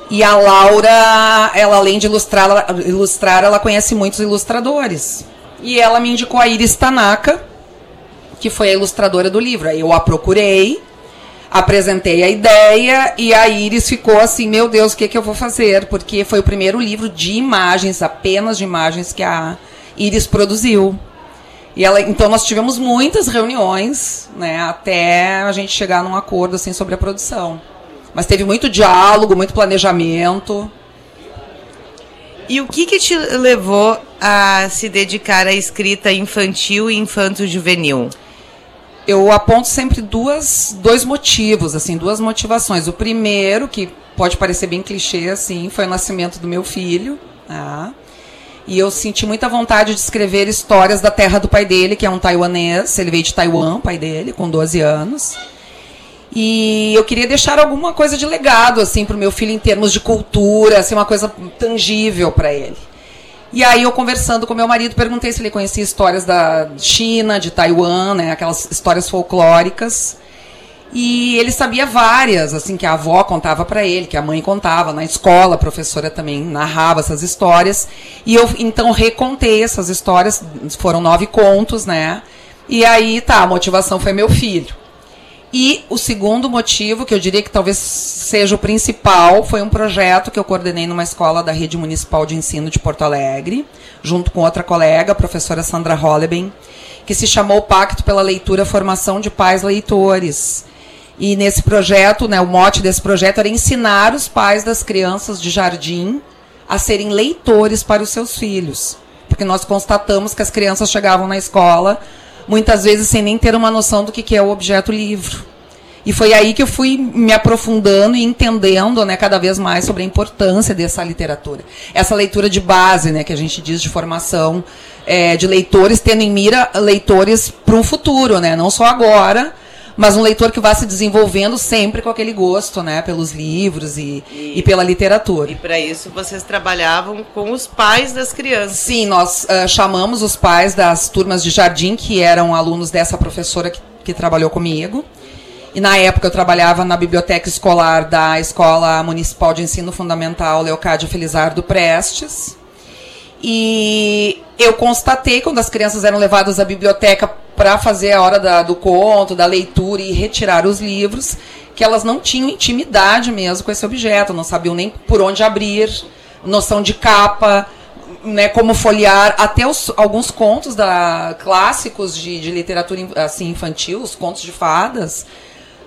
E a Laura, ela além de ilustrar ela, ilustrar, ela conhece muitos ilustradores. E ela me indicou a Iris Tanaka, que foi a ilustradora do livro. Aí eu a procurei, apresentei a ideia e a Iris ficou assim, meu Deus, o que, que eu vou fazer? Porque foi o primeiro livro de imagens, apenas de imagens que a Iris produziu. E ela, então nós tivemos muitas reuniões, né, até a gente chegar num acordo assim sobre a produção. Mas teve muito diálogo, muito planejamento. E o que, que te levou a se dedicar à escrita infantil e infanto-juvenil? Eu aponto sempre duas, dois motivos, assim, duas motivações. O primeiro, que pode parecer bem clichê, assim, foi o nascimento do meu filho. Tá? E eu senti muita vontade de escrever histórias da terra do pai dele, que é um taiwanês. Ele veio de Taiwan, pai dele, com 12 anos. E eu queria deixar alguma coisa de legado, assim, para o meu filho em termos de cultura, assim, uma coisa tangível para ele. E aí eu conversando com meu marido, perguntei se ele conhecia histórias da China, de Taiwan, né, aquelas histórias folclóricas. E ele sabia várias, assim, que a avó contava para ele, que a mãe contava, na escola a professora também narrava essas histórias. E eu então recontei essas histórias, foram nove contos, né? E aí, tá, a motivação foi meu filho. E o segundo motivo, que eu diria que talvez seja o principal, foi um projeto que eu coordenei numa escola da Rede Municipal de Ensino de Porto Alegre, junto com outra colega, a professora Sandra Holleben, que se chamou Pacto pela Leitura Formação de Pais Leitores. E nesse projeto, né, o mote desse projeto era ensinar os pais das crianças de jardim a serem leitores para os seus filhos. Porque nós constatamos que as crianças chegavam na escola muitas vezes sem nem ter uma noção do que é o objeto livro. E foi aí que eu fui me aprofundando e entendendo né, cada vez mais sobre a importância dessa literatura. Essa leitura de base, né, que a gente diz de formação é, de leitores, tendo em mira leitores para um futuro, né, não só agora, mas um leitor que vá se desenvolvendo sempre com aquele gosto, né, pelos livros e, e, e pela literatura. E para isso vocês trabalhavam com os pais das crianças? Sim, nós uh, chamamos os pais das turmas de jardim, que eram alunos dessa professora que, que trabalhou comigo. E na época eu trabalhava na biblioteca escolar da Escola Municipal de Ensino Fundamental Leocádio Felizardo Prestes. E eu constatei quando as crianças eram levadas à biblioteca para fazer a hora da, do conto, da leitura e retirar os livros, que elas não tinham intimidade mesmo com esse objeto, não sabiam nem por onde abrir, noção de capa, né, como folhear, até os, alguns contos da, clássicos de, de literatura assim, infantil, os contos de fadas.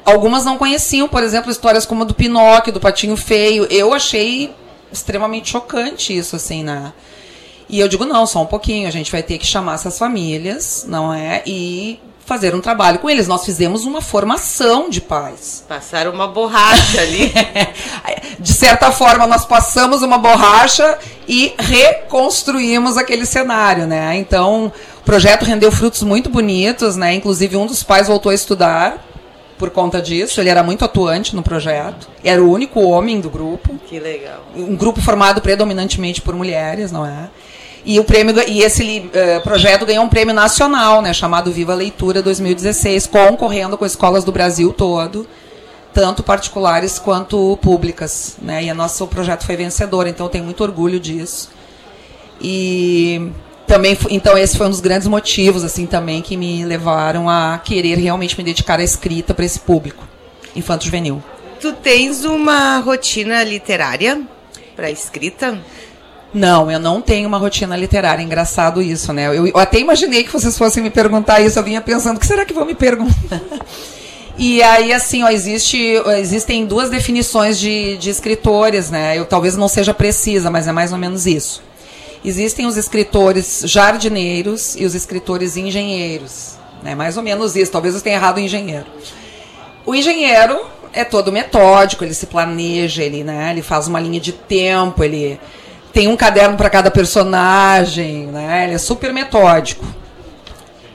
Algumas não conheciam, por exemplo, histórias como a do Pinóquio, do Patinho Feio. Eu achei extremamente chocante isso, assim, na. Né? E eu digo, não, só um pouquinho, a gente vai ter que chamar essas famílias, não é? E fazer um trabalho com eles. Nós fizemos uma formação de pais. Passaram uma borracha ali. de certa forma, nós passamos uma borracha e reconstruímos aquele cenário, né? Então, o projeto rendeu frutos muito bonitos, né? Inclusive, um dos pais voltou a estudar por conta disso. Ele era muito atuante no projeto. Era o único homem do grupo. Que legal. Um grupo formado predominantemente por mulheres, não é? E o prêmio e esse uh, projeto ganhou um prêmio nacional, né, chamado Viva Leitura 2016, concorrendo com escolas do Brasil todo, tanto particulares quanto públicas, né? E o nosso projeto foi vencedor, então eu tenho muito orgulho disso. E também então esse foi um dos grandes motivos assim também que me levaram a querer realmente me dedicar à escrita para esse público infanto juvenil. Tu tens uma rotina literária para escrita? Não, eu não tenho uma rotina literária. Engraçado isso, né? Eu, eu, até imaginei que vocês fossem me perguntar isso. Eu vinha pensando, o que será que vão me perguntar? e aí, assim, ó, existe, existem duas definições de, de escritores, né? Eu talvez não seja precisa, mas é mais ou menos isso. Existem os escritores jardineiros e os escritores engenheiros. Né? Mais ou menos isso. Talvez eu tenha errado o engenheiro. O engenheiro é todo metódico, ele se planeja, ele, né, ele faz uma linha de tempo, ele tem um caderno para cada personagem, né? Ele é super metódico.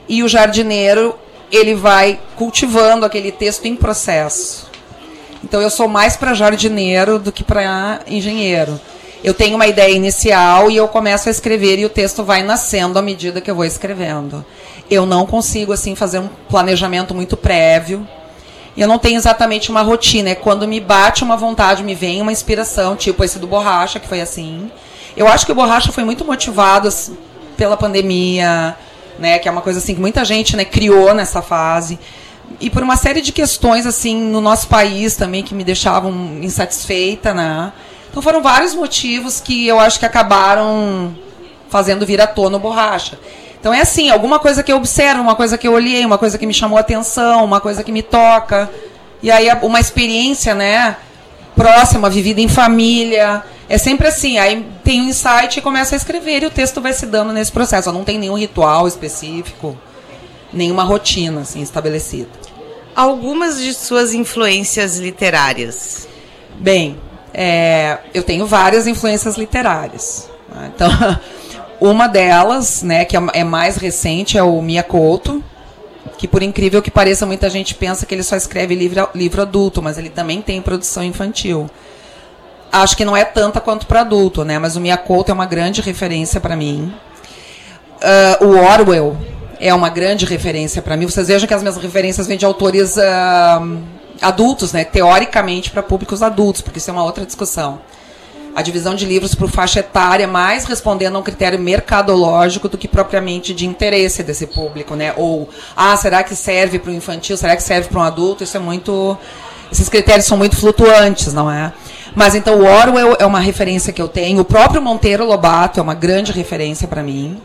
E o jardineiro, ele vai cultivando aquele texto em processo. Então eu sou mais para jardineiro do que para engenheiro. Eu tenho uma ideia inicial e eu começo a escrever e o texto vai nascendo à medida que eu vou escrevendo. Eu não consigo assim fazer um planejamento muito prévio. Eu não tenho exatamente uma rotina, é quando me bate uma vontade, me vem uma inspiração, tipo esse do Borracha, que foi assim. Eu acho que o Borracha foi muito motivado assim, pela pandemia, né, que é uma coisa assim que muita gente, né, criou nessa fase. E por uma série de questões assim no nosso país também que me deixavam insatisfeita, né? Então foram vários motivos que eu acho que acabaram fazendo vir à tona o Borracha. Então é assim, alguma coisa que eu observo, uma coisa que eu olhei, uma coisa que me chamou a atenção, uma coisa que me toca. E aí uma experiência, né, próxima, vivida em família. É sempre assim, aí tem um insight e começa a escrever e o texto vai se dando nesse processo. Não tem nenhum ritual específico, nenhuma rotina assim estabelecida. Algumas de suas influências literárias. Bem, é, eu tenho várias influências literárias. Né? Então, Uma delas, né, que é, é mais recente, é o Mia Couto, que por incrível que pareça, muita gente pensa que ele só escreve livro, livro adulto, mas ele também tem produção infantil. Acho que não é tanta quanto para adulto, né? Mas o Mia Couto é uma grande referência para mim. Uh, o Orwell é uma grande referência para mim. Vocês vejam que as minhas referências vêm de autores uh, adultos, né? Teoricamente para públicos adultos, porque isso é uma outra discussão a divisão de livros por faixa etária, mais respondendo a um critério mercadológico do que propriamente de interesse desse público, né? Ou, ah, será que serve para o infantil? Será que serve para um adulto? Isso é muito. Esses critérios são muito flutuantes, não é? Mas então o Orwell é uma referência que eu tenho. O próprio Monteiro Lobato é uma grande referência para mim.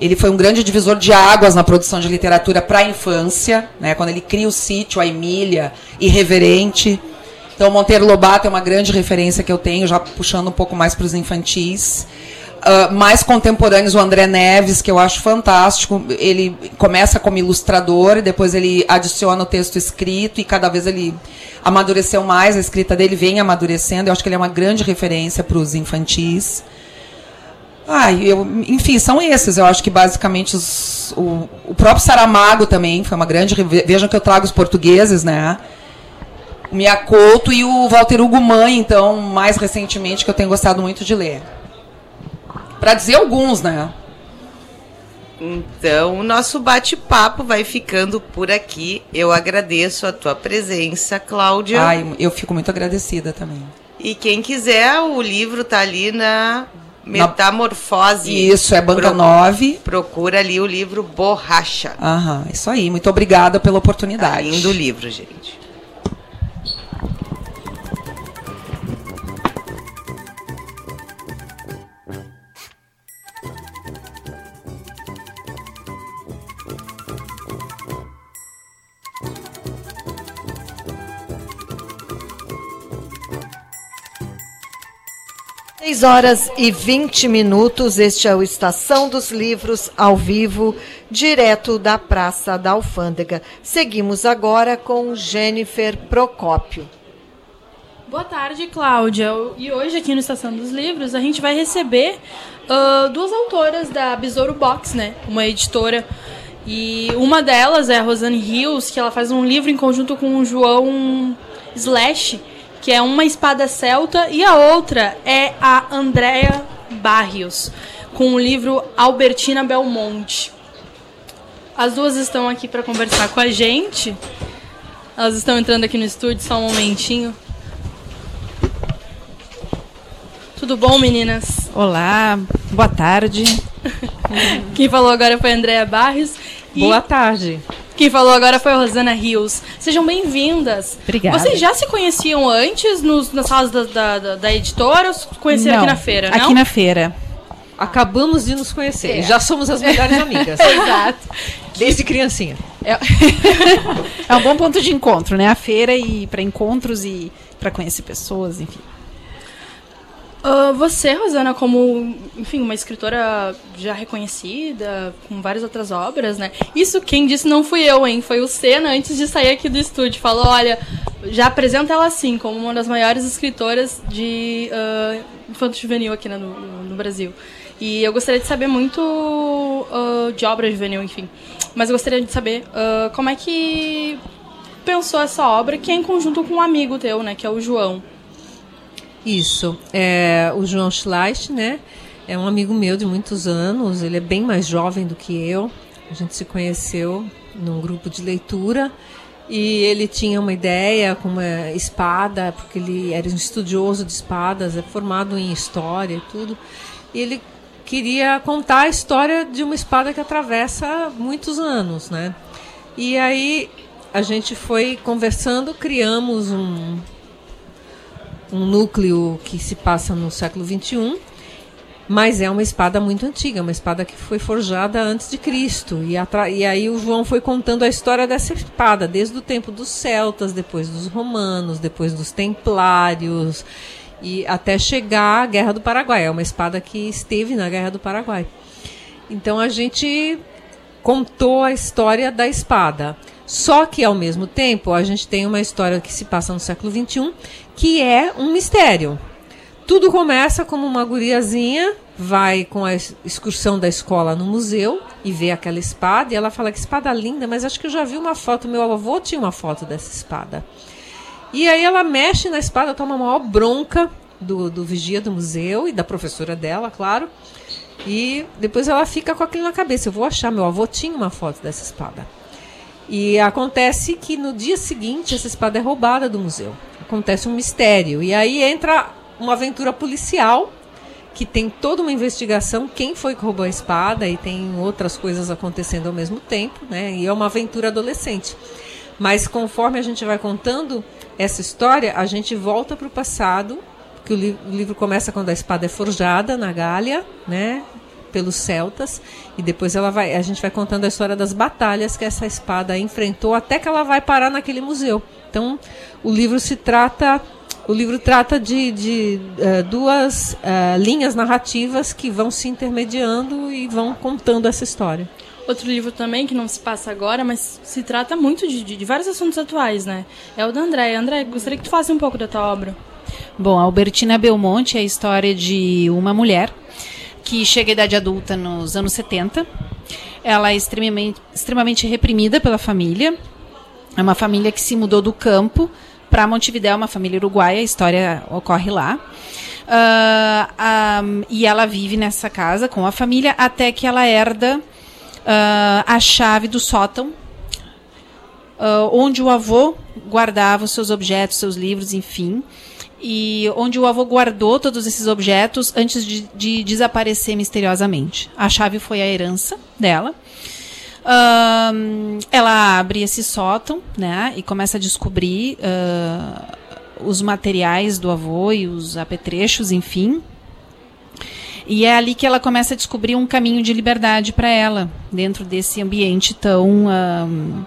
Ele foi um grande divisor de águas na produção de literatura para a infância, né? quando ele cria o sítio, a Emília, irreverente. Então, Monteiro Lobato é uma grande referência que eu tenho, já puxando um pouco mais para os infantis. Uh, mais contemporâneos, o André Neves, que eu acho fantástico. Ele começa como ilustrador e depois ele adiciona o texto escrito e cada vez ele amadureceu mais, a escrita dele vem amadurecendo. Eu acho que ele é uma grande referência para os infantis. Ah, eu, enfim, são esses. Eu acho que basicamente os, o, o próprio Saramago também foi uma grande. Vejam que eu trago os portugueses, né? O Miyakoto e o Walter Hugo Mãe, então, mais recentemente, que eu tenho gostado muito de ler. Para dizer alguns, né? Então, o nosso bate-papo vai ficando por aqui. Eu agradeço a tua presença, Cláudia. Ai, eu fico muito agradecida também. E quem quiser, o livro tá ali na Metamorfose. Isso, é Banca Pro, 9. Procura ali o livro Borracha. Aham, isso aí. Muito obrigada pela oportunidade. Tá lindo livro, gente. 6 horas e 20 minutos. Este é o Estação dos Livros ao vivo, direto da Praça da Alfândega. Seguimos agora com Jennifer Procópio. Boa tarde, Cláudia. E hoje aqui no Estação dos Livros a gente vai receber uh, duas autoras da Besouro Box, né? Uma editora. E uma delas é a Rosane Rios, que ela faz um livro em conjunto com o João Slash que é uma espada celta, e a outra é a Andrea Barrios, com o livro Albertina Belmonte. As duas estão aqui para conversar com a gente. Elas estão entrando aqui no estúdio, só um momentinho. Tudo bom, meninas? Olá, boa tarde. Quem falou agora foi a Andrea Barrios. Boa tarde. Quem falou agora foi a Rosana Rios. Sejam bem-vindas. Obrigada. Vocês já se conheciam antes nos, nas salas da, da, da editora ou se conheceram não, aqui na feira? Não? Aqui na feira. Acabamos de nos conhecer. É. Já somos as melhores amigas. Exato. Desde criancinha. É... é um bom ponto de encontro, né? A feira e para encontros e para conhecer pessoas, enfim. Uh, você, Rosana, como, enfim, uma escritora já reconhecida, com várias outras obras, né? Isso quem disse não fui eu, hein? Foi o Senna, antes de sair aqui do estúdio. Falou, olha, já apresenta ela assim, como uma das maiores escritoras de uh, infanto juvenil aqui né, no, no, Brasil. E eu gostaria de saber muito uh, de obra juvenil, enfim. Mas eu gostaria de saber uh, como é que pensou essa obra, que é em conjunto com um amigo teu, né? Que é o João. Isso. É, o João Schleich, né? É um amigo meu de muitos anos. Ele é bem mais jovem do que eu. A gente se conheceu num grupo de leitura e ele tinha uma ideia com uma espada, porque ele era um estudioso de espadas, é formado em história e tudo. E ele queria contar a história de uma espada que atravessa muitos anos, né? E aí a gente foi conversando, criamos um, um núcleo que se passa no século XXI, mas é uma espada muito antiga, uma espada que foi forjada antes de Cristo. E, e, aí o João foi contando a história dessa espada, desde o tempo dos celtas, depois dos romanos, depois dos templários, e até chegar à Guerra do Paraguai. É uma espada que esteve na Guerra do Paraguai. Então a gente contou a história da espada. Só que, ao mesmo tempo, a gente tem uma história que se passa no século XXI, que é um mistério. Tudo começa como uma guriazinha vai com a excursão da escola no museu e vê aquela espada e ela fala que espada linda, mas acho que eu já vi uma foto, meu avô tinha uma foto dessa espada. E aí ela mexe na espada, toma uma maior bronca do, do vigia do museu e da professora dela, claro. E depois ela fica com aquilo na cabeça, eu vou achar, meu avô tinha uma foto dessa espada. E acontece que no dia seguinte essa espada é roubada do museu. Acontece um mistério. E aí entra uma aventura policial que tem toda uma investigação quem foi que roubou a espada e tem outras coisas acontecendo ao mesmo tempo, né? E é uma aventura adolescente. Mas conforme a gente vai contando essa história, a gente volta para o passado, que o, li o livro começa quando a espada é forjada na Gália, né? pelos celtas e depois ela vai, a gente vai contando a história das batalhas que essa espada enfrentou até que ela vai parar naquele museu. Então, o livro se trata o livro trata de, de uh, duas uh, linhas narrativas que vão se intermediando e vão contando essa história. Outro livro também, que não se passa agora, mas se trata muito de, de, de vários assuntos atuais, né? É o da André. André, gostaria que tu falasse um pouco da tua obra. Bom, Albertina Belmonte é a história de uma mulher que chega à idade adulta nos anos 70. Ela é extremamente, extremamente reprimida pela família. É uma família que se mudou do campo para Montevidéu, uma família uruguaia, a história ocorre lá. Uh, um, e ela vive nessa casa com a família até que ela herda uh, a chave do sótão, uh, onde o avô guardava os seus objetos, seus livros, enfim. E onde o avô guardou todos esses objetos antes de, de desaparecer misteriosamente. A chave foi a herança dela. Ela abre esse sótão, né, e começa a descobrir os materiais do avô e os apetrechos, enfim. E é ali que ela começa a descobrir um caminho de liberdade para ela, dentro desse ambiente tão um,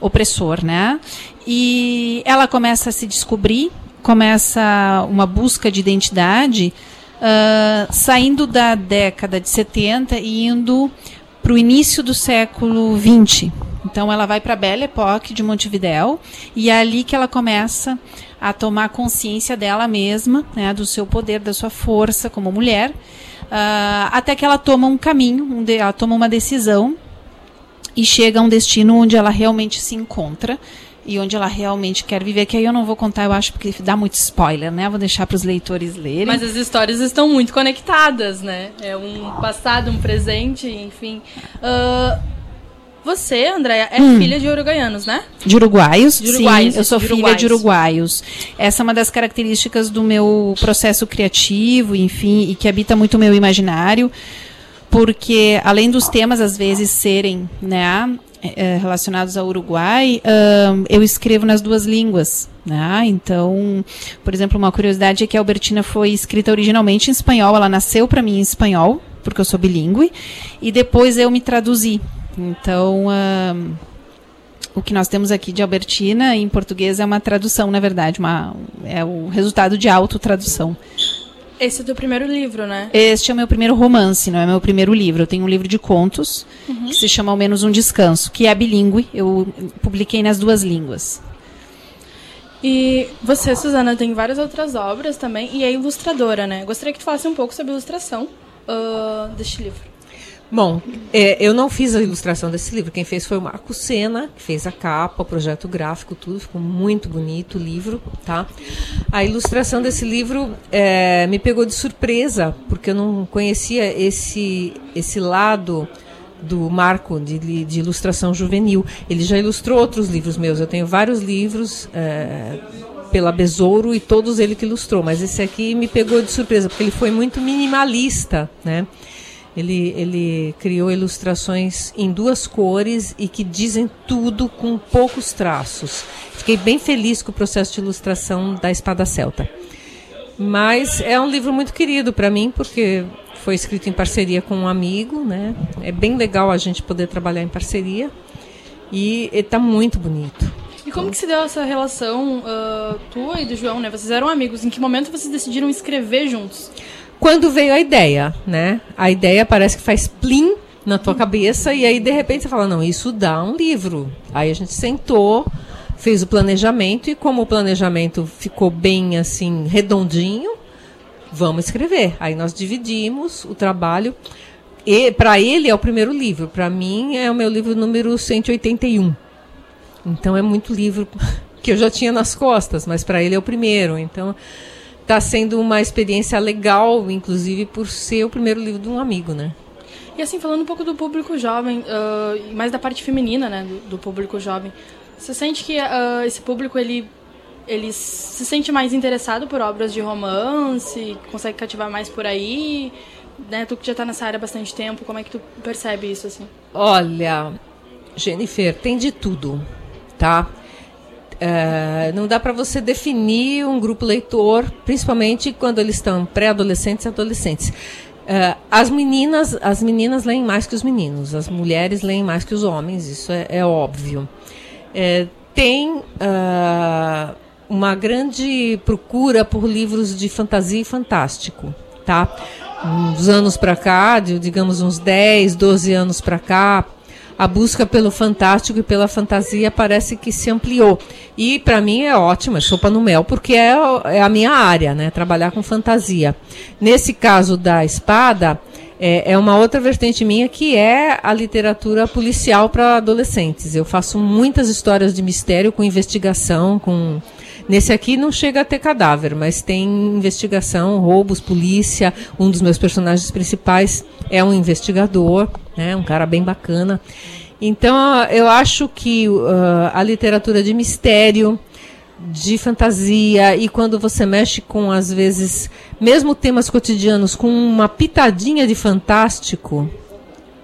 opressor, né? E ela começa a se descobrir, começa uma busca de identidade, uh, saindo da década de 70 e indo para o início do século 20. Então ela vai para a Belle Époque de Montevidéu e é ali que ela começa a tomar consciência dela mesma, né, do seu poder, da sua força como mulher, uh, até que ela toma um caminho, um de, ela toma uma decisão e chega a um destino onde ela realmente se encontra e onde ela realmente quer viver, que aí eu não vou contar, eu acho, porque dá muito spoiler, né? Vou deixar para os leitores lerem. Mas as histórias estão muito conectadas, né? É um passado, um presente, enfim. Uh, você, Andréia, é hum. filha de uruguaianos, né? De uruguaios, de uruguaios sim. Eu sou de filha de uruguaios. Essa é uma das características do meu processo criativo, enfim, e que habita muito o meu imaginário, porque além dos temas às vezes serem, né, é, relacionados ao Uruguai, eu escrevo nas duas línguas. Né? Então, por exemplo, uma curiosidade é que a Albertina foi escrita originalmente em espanhol, ela nasceu para mim em espanhol, porque eu sou bilíngue, e depois eu me traduzi então, o que nós temos aqui de Albertina em português é uma tradução, na verdade, uma, é o resultado de autotradução. Esse é o teu primeiro livro, né? Este é o meu primeiro romance, não é meu primeiro livro. Eu tenho um livro de contos uhum. que se chama Ao Menos um Descanso, que é bilíngue. Eu publiquei nas duas línguas. E você, Suzana, tem várias outras obras também e é ilustradora, né? Gostaria que tu falasse um pouco sobre a ilustração uh, deste livro. Bom, é, eu não fiz a ilustração desse livro. Quem fez foi o Marco Sena, que fez a capa, o projeto gráfico, tudo. Ficou muito bonito o livro, tá? A ilustração desse livro é, me pegou de surpresa, porque eu não conhecia esse, esse lado do Marco de, de ilustração juvenil. Ele já ilustrou outros livros meus. Eu tenho vários livros é, pela Besouro e todos ele que ilustrou. Mas esse aqui me pegou de surpresa, porque ele foi muito minimalista, né? Ele, ele criou ilustrações em duas cores e que dizem tudo com poucos traços. Fiquei bem feliz com o processo de ilustração da Espada Celta. Mas é um livro muito querido para mim, porque foi escrito em parceria com um amigo, né? É bem legal a gente poder trabalhar em parceria. E está muito bonito. E como que se deu essa relação uh, tua e do João, né? Vocês eram amigos. Em que momento vocês decidiram escrever juntos? Quando veio a ideia, né? A ideia parece que faz plim na tua cabeça e aí de repente você fala, não, isso dá um livro. Aí a gente sentou, fez o planejamento e como o planejamento ficou bem assim redondinho, vamos escrever. Aí nós dividimos o trabalho. E para ele é o primeiro livro, para mim é o meu livro número 181. Então é muito livro que eu já tinha nas costas, mas para ele é o primeiro. Então está sendo uma experiência legal, inclusive por ser o primeiro livro de um amigo, né? E assim, falando um pouco do público jovem, uh, mais da parte feminina, né, do, do público jovem, você sente que uh, esse público, ele, ele se sente mais interessado por obras de romance, consegue cativar mais por aí? Né, tu que já está nessa área há bastante tempo, como é que tu percebe isso, assim? Olha, Jennifer, tem de tudo, tá? É, não dá para você definir um grupo leitor, principalmente quando eles estão pré-adolescentes e adolescentes. É, as meninas, as meninas leem mais que os meninos, as mulheres leem mais que os homens, isso é, é óbvio. É, tem uh, uma grande procura por livros de fantasia e fantástico, tá? Uns anos para cá, digamos uns 10, 12 anos para cá, a busca pelo fantástico e pela fantasia parece que se ampliou. E para mim é ótimo, é sopa no mel, porque é, é a minha área, né? Trabalhar com fantasia. Nesse caso da espada, é, é uma outra vertente minha que é a literatura policial para adolescentes. Eu faço muitas histórias de mistério com investigação, com Nesse aqui não chega a ter cadáver, mas tem investigação, roubos, polícia. Um dos meus personagens principais é um investigador, né, um cara bem bacana. Então, eu acho que uh, a literatura de mistério, de fantasia, e quando você mexe com, às vezes, mesmo temas cotidianos, com uma pitadinha de fantástico,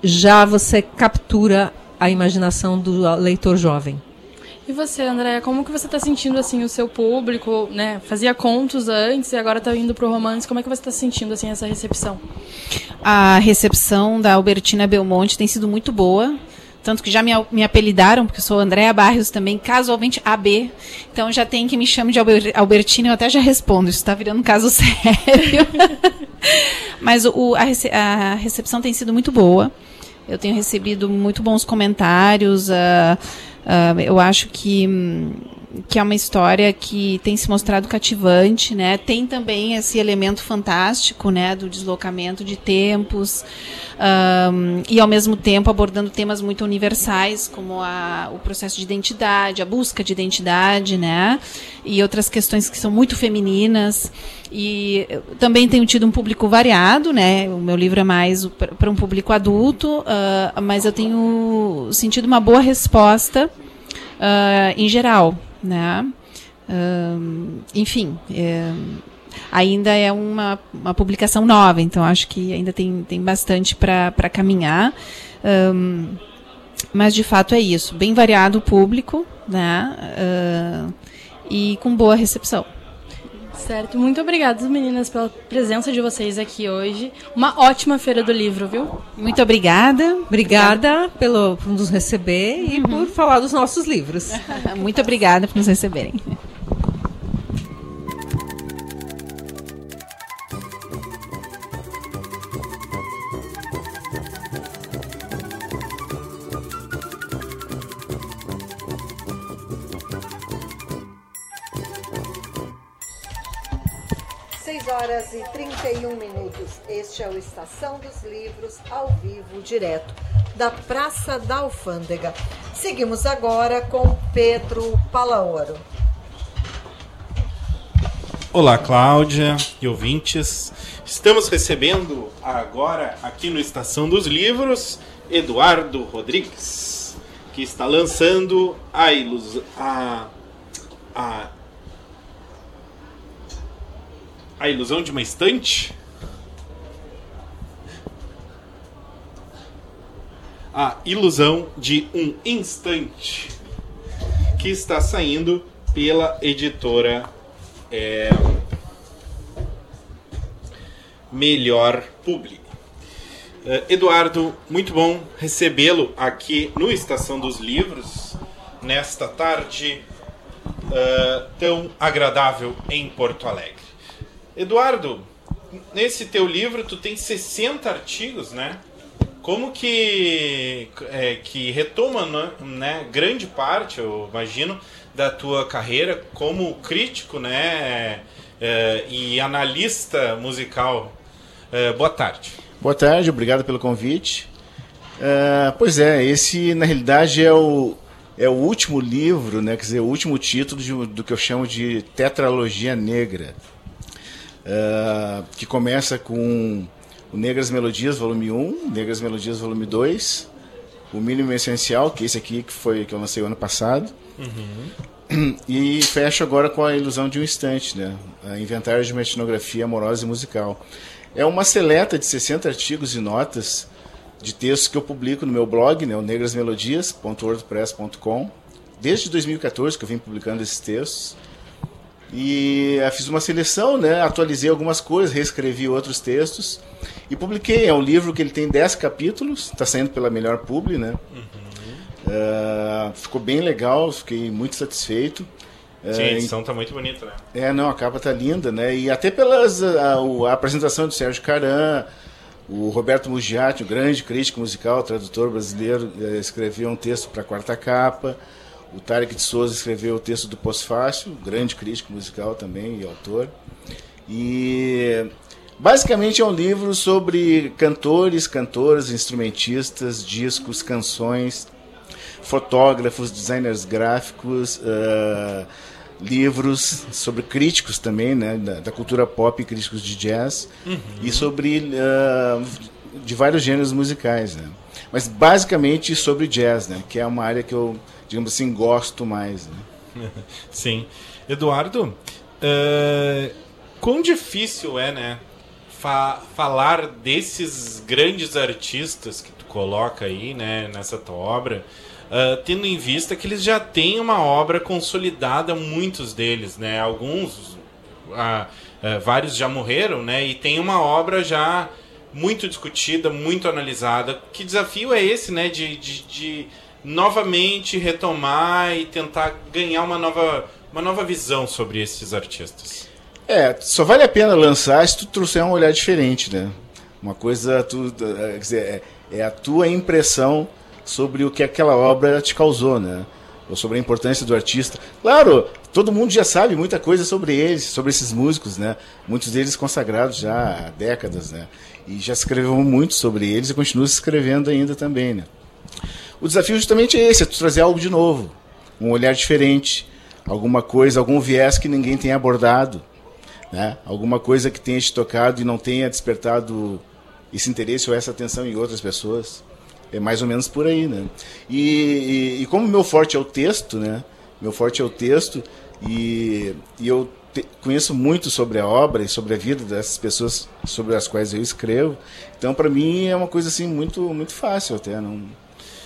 já você captura a imaginação do leitor jovem. E você, Andréia, como que você está sentindo assim o seu público, né? Fazia contos antes e agora está indo para o romance. Como é que você está sentindo assim essa recepção? A recepção da Albertina Belmonte tem sido muito boa. Tanto que já me, me apelidaram, porque eu sou Andréa Barrios também, casualmente AB. Então já tem que me chame de Albertina, eu até já respondo. Isso está virando um caso sério. Mas o, a, a recepção tem sido muito boa. Eu tenho recebido muito bons comentários. Uh, Uh, eu acho que, que é uma história que tem se mostrado cativante, né? Tem também esse elemento fantástico, né? Do deslocamento de tempos um, e ao mesmo tempo abordando temas muito universais, como a, o processo de identidade, a busca de identidade, né? E outras questões que são muito femininas. E também tenho tido um público variado, né? O meu livro é mais para um público adulto, uh, mas eu tenho sentido uma boa resposta uh, em geral, né? Enfim, é, ainda é uma, uma publicação nova, então acho que ainda tem, tem bastante para caminhar. Mas de fato é isso, bem variado o público, né? Uh, e com boa recepção. Certo, muito obrigada, meninas, pela presença de vocês aqui hoje. Uma ótima feira do livro, viu? Muito obrigada. Obrigada pelo, por nos receber e uhum. por falar dos nossos livros. muito obrigada por nos receberem. Horas e 31 minutos. Este é o Estação dos Livros, ao vivo, direto da Praça da Alfândega. Seguimos agora com Pedro Palaoro. Olá, Cláudia e ouvintes. Estamos recebendo agora, aqui no Estação dos Livros, Eduardo Rodrigues, que está lançando a, ilus a, a a Ilusão de uma Estante? A Ilusão de um Instante, que está saindo pela editora é, Melhor Publi. Uh, Eduardo, muito bom recebê-lo aqui no Estação dos Livros, nesta tarde uh, tão agradável em Porto Alegre. Eduardo, nesse teu livro tu tem 60 artigos, né? Como que, é, que retoma né, né, grande parte, eu imagino, da tua carreira como crítico né, é, e analista musical. É, boa tarde. Boa tarde, obrigado pelo convite. É, pois é, esse na realidade é o, é o último livro, né, quer dizer, o último título de, do que eu chamo de Tetralogia Negra uh, que começa com o Negras Melodias, volume 1, Negras Melodias, volume 2, o Mínimo Essencial, que é esse aqui que foi que eu lancei o ano passado. Uhum. E fecha agora com a Ilusão de um Instante, né? A Inventário de uma Etnografia Amorosa e Musical. É uma seleta de 60 artigos e notas de textos que eu publico no meu blog, né, o negrasmelodias.wordpress.com. Desde 2014 que eu vim publicando esses textos. E eh, fiz uma seleção, né? atualizei algumas coisas, reescrevi outros textos e publiquei. É um livro que ele tem 10 capítulos, está saindo pela Melhor Publi, né? Uhum. Uh, ficou bem legal, fiquei muito satisfeito. Sim, a edição está muito bonita, né? É, não, a capa tá linda, né? E até pelas a, a apresentação do Sérgio Caran, o Roberto Mugiati, o grande crítico musical, tradutor brasileiro, eh, escreveu um texto para a quarta capa. O Tarek de Souza escreveu o texto do Pós-Fácil, grande crítico musical também e autor. E Basicamente é um livro sobre cantores, cantoras, instrumentistas, discos, canções, fotógrafos, designers gráficos, uh, livros sobre críticos também, né, da, da, cultura pop, críticos de jazz uhum. e sobre uh, de vários gêneros musicais, né? Mas basicamente sobre jazz, né, que é uma área que eu, digamos assim, gosto mais. Né? Sim, Eduardo, uh, quão difícil é, né? fa falar desses grandes artistas que tu coloca aí, né, nessa tua obra, uh, tendo em vista que eles já têm uma obra consolidada, muitos deles, né, alguns, uh, vários já morreram, né, e tem uma obra já muito discutida, muito analisada. Que desafio é esse, né, de, de, de novamente retomar e tentar ganhar uma nova, uma nova visão sobre esses artistas? É, só vale a pena lançar se tu trouxer um olhar diferente, né? Uma coisa, tu, é, quer dizer, é, é a tua impressão sobre o que aquela obra te causou, né? Ou sobre a importância do artista. Claro, todo mundo já sabe muita coisa sobre eles, sobre esses músicos, né? Muitos deles consagrados já há décadas, né? E já escreveu muito sobre eles e continua escrevendo ainda também, né? O desafio justamente é esse, é trazer algo de novo, um olhar diferente, alguma coisa, algum viés que ninguém tenha abordado né? Alguma coisa que tenha te tocado e não tenha despertado esse interesse ou essa atenção em outras pessoas. É mais ou menos por aí, né? E, e, e como meu forte é o texto, né? Meu forte é o texto e, e eu te, conheço muito sobre a obra e sobre a vida dessas pessoas sobre as quais eu escrevo. Então, para mim é uma coisa assim muito muito fácil até, não,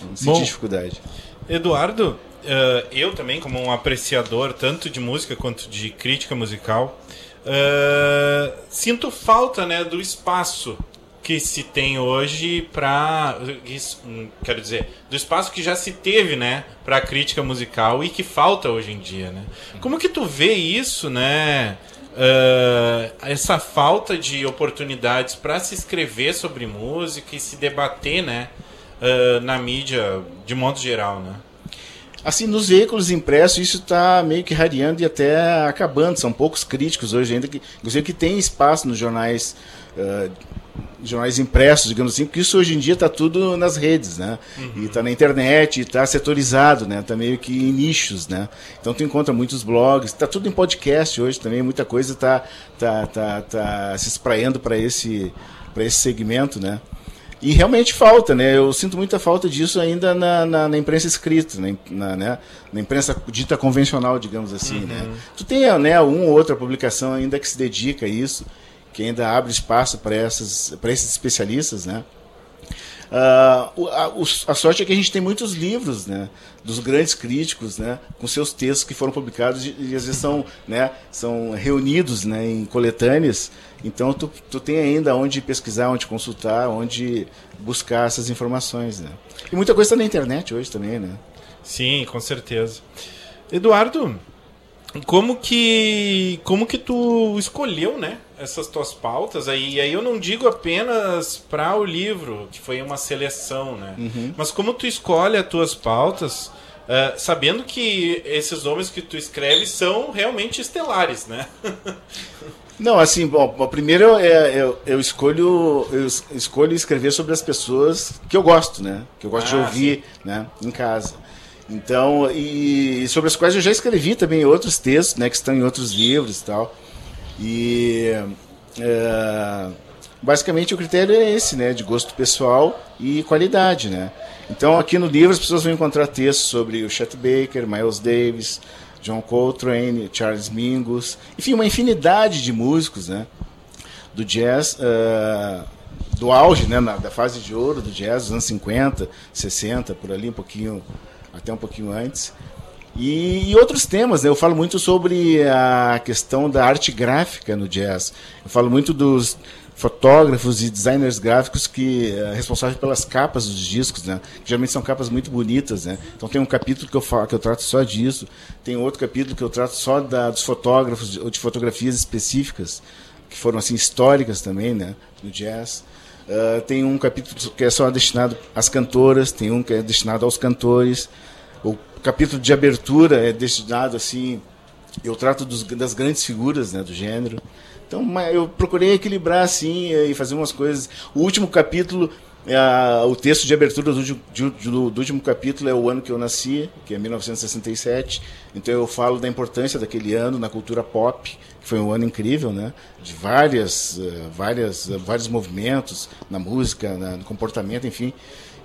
não senti dificuldade. Eduardo, uh, eu também como um apreciador tanto de música quanto de crítica musical, Uh, sinto falta né, do espaço que se tem hoje para quero dizer do espaço que já se teve né para a crítica musical e que falta hoje em dia né como que tu vê isso né uh, essa falta de oportunidades para se escrever sobre música e se debater né uh, na mídia de modo geral né Assim, nos veículos impressos isso está meio que rareando e até acabando. São poucos críticos hoje ainda, que, inclusive que tem espaço nos jornais, uh, jornais impressos, digamos assim, porque isso hoje em dia está tudo nas redes, né? Uhum. E está na internet, está setorizado, né? Está meio que em nichos, né? Então tu encontra muitos blogs, está tudo em podcast hoje também, muita coisa está tá, tá, tá se espraiando para esse, esse segmento, né? E realmente falta, né? Eu sinto muita falta disso ainda na, na, na imprensa escrita, na, na, né? na imprensa dita convencional, digamos assim, né? uhum. né? Tu tem né, uma ou outra publicação ainda que se dedica a isso, que ainda abre espaço para esses especialistas, né? Uh, a, a, sorte é que a gente tem muitos livros, né, dos grandes críticos, né, com seus textos que foram publicados e, e às vezes são, né, são reunidos, né, em coletâneas. Então tu, tu tem ainda onde pesquisar, onde consultar, onde buscar essas informações, né. E muita coisa está na internet hoje também, né. Sim, com certeza. Eduardo, como que como que tu escolheu, né, essas tuas pautas aí? E aí eu não digo apenas para o livro, que foi uma seleção, né? Uhum. Mas como tu escolhe as tuas pautas, uh, sabendo que esses nomes que tu escreve são realmente estelares, né? Não, assim, bom, primeiro eu, é, eu, eu, escolho eu escolho escrever sobre as pessoas que eu gosto, né? Que eu gosto ah, de ouvir, sim. né? Em casa. Então, e sobre as quais eu já escrevi também outros textos, né, que estão em outros livros e tal. E é, basicamente o critério é esse, né, de gosto pessoal e qualidade, né. Então aqui no livro as pessoas vão encontrar textos sobre o Chet Baker, Miles Davis, John Coltrane, Charles Mingus, enfim, uma infinidade de músicos, né, do jazz, uh, do auge, né, na, da fase de ouro do jazz, dos anos 50, 60, por ali, um pouquinho até um pouquinho antes. E, e, outros temas, né? eu falo muito sobre a questão da arte gráfica no jazz. Eu falo muito dos fotógrafos e designers gráficos que é responsáveis pelas capas dos discos, né? Geralmente são capas muito bonitas, né? Então tem um capítulo que eu falo, que eu trato só disso, tem outro capítulo que eu trato só da, dos fotógrafos ou de fotografias específicas que foram assim históricas também, né? No jazz. Uh, tem um capítulo que é só destinado às cantoras, tem um que é destinado aos cantores. O capítulo de abertura é destinado assim, eu trato dos, das grandes figuras né, do gênero. Então eu procurei equilibrar assim e fazer umas coisas. O último capítulo é, o texto de abertura do, do, do, último capítulo é o ano que eu nasci, que é 1967. Então eu falo da importância daquele ano na cultura pop, que foi um ano incrível, né? De várias, uh, várias, uh, vários movimentos na música, na, no comportamento, enfim.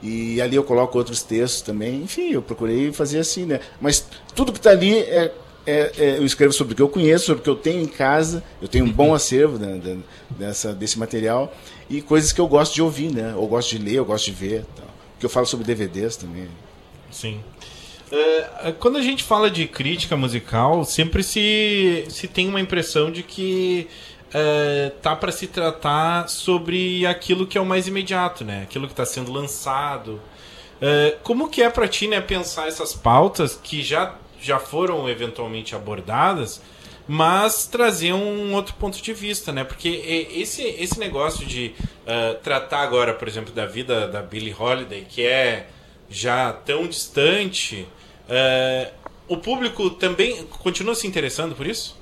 E ali eu coloco outros textos também. Enfim, eu procurei fazer assim, né? Mas tudo que está ali é, é, é, eu escrevo sobre o que eu conheço, sobre o que eu tenho em casa. Eu tenho um bom acervo né, dessa, desse material e coisas que eu gosto de ouvir, né? Ou gosto de ler, eu gosto de ver. Tal. Porque eu falo sobre DVDs também. Sim. Uh, quando a gente fala de crítica musical, sempre se, se tem uma impressão de que uh, tá para se tratar sobre aquilo que é o mais imediato, né? Aquilo que está sendo lançado. Uh, como que é para ti, né, pensar essas pautas que já, já foram eventualmente abordadas, mas trazer um outro ponto de vista, né? Porque esse, esse negócio de uh, tratar agora, por exemplo, da vida da Billie Holiday, que é já tão distante, uh, o público também continua se interessando por isso?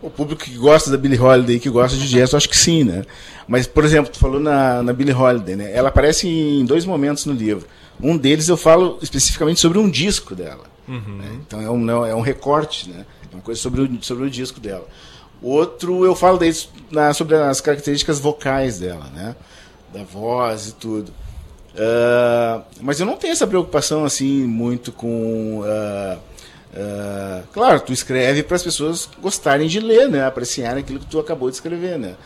O público que gosta da Billie Holiday, que gosta de jazz, eu acho que sim, né? Mas, por exemplo, tu falou na, na Billie Holiday, né? Ela aparece em dois momentos no livro. Um deles eu falo especificamente sobre um disco dela. Uhum. Né? Então é um, é um recorte, né? uma coisa sobre o, sobre o disco dela. Outro, eu falo daí na, sobre as características vocais dela, né? Da voz e tudo. Uh, mas eu não tenho essa preocupação assim muito com. Uh, uh, claro, tu escreve para as pessoas gostarem de ler, né? Apreciarem aquilo que tu acabou de escrever, né?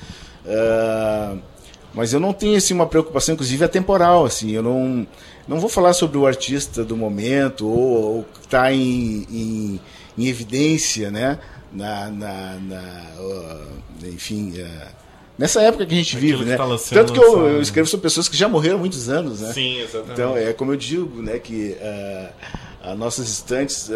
mas eu não tenho assim, uma preocupação, inclusive atemporal. Assim, eu não, não vou falar sobre o artista do momento ou, que está em, em em evidência, né? Na, na, na uh, enfim, uh, nessa época que a gente Aquilo vive, né? Tá Tanto que eu, eu, escrevo sobre pessoas que já morreram muitos anos, né? Sim, exatamente. Então, é como eu digo, né? Que uh, as nossas estantes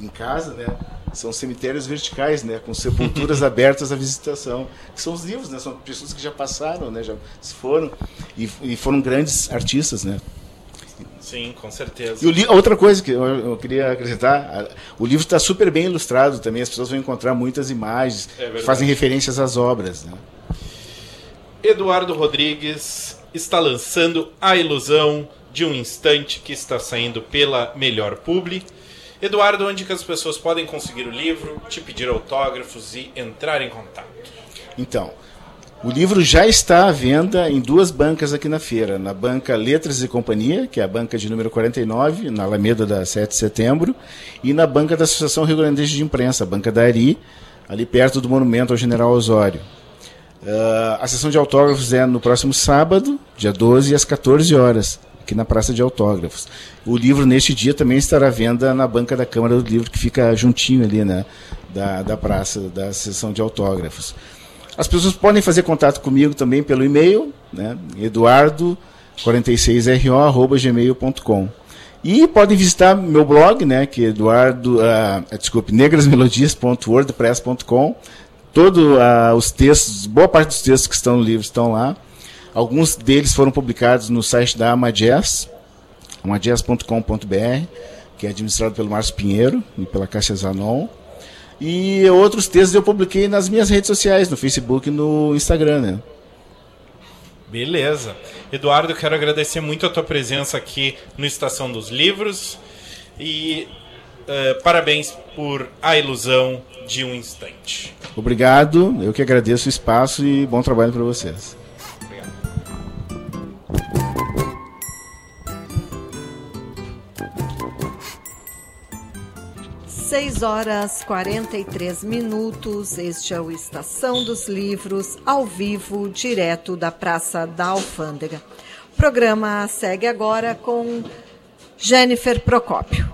em casa, né? São cemitérios verticais, né? Com sepulturas abertas à visitação. Que são os livros, né? São pessoas que já passaram, né? Já se foram e, e foram grandes artistas, né? Sim, com certeza. E outra coisa que eu, eu queria acrescentar, o livro está super bem ilustrado também, as pessoas vão encontrar muitas imagens é que fazem referências às obras. Né? Eduardo Rodrigues está lançando A Ilusão de um Instante, que está saindo pela Melhor Publi. Eduardo, onde que as pessoas podem conseguir o livro, te pedir autógrafos e entrar em contato? Então, o livro já está à venda em duas bancas aqui na feira. Na banca Letras e Companhia, que é a banca de número 49, na Alameda da 7 de setembro, e na banca da Associação Rio Grande de Imprensa, a banca da Ari, ali perto do monumento ao General Osório. Uh, a sessão de autógrafos é no próximo sábado, dia 12, às 14 horas, aqui na Praça de Autógrafos. O livro, neste dia, também estará à venda na banca da Câmara do Livro, que fica juntinho ali, né, da, da praça, da sessão de autógrafos. As pessoas podem fazer contato comigo também pelo e-mail, né, eduardo46ro@gmail.com. E podem visitar meu blog, né, que é eduardo, uh, desculpe, negrasmelodias.wordpress.com. Todos uh, os textos, boa parte dos textos que estão no livro estão lá. Alguns deles foram publicados no site da Amadias, amadias.com.br, que é administrado pelo Márcio Pinheiro e pela Caixa Zanon. E outros textos eu publiquei nas minhas redes sociais, no Facebook e no Instagram, né? Beleza. Eduardo, quero agradecer muito a tua presença aqui no Estação dos Livros e uh, parabéns por A Ilusão de um Instante. Obrigado, eu que agradeço o espaço e bom trabalho para vocês. 6 horas 43 minutos. Este é o Estação dos Livros, ao vivo, direto da Praça da Alfândega. O programa segue agora com Jennifer Procópio.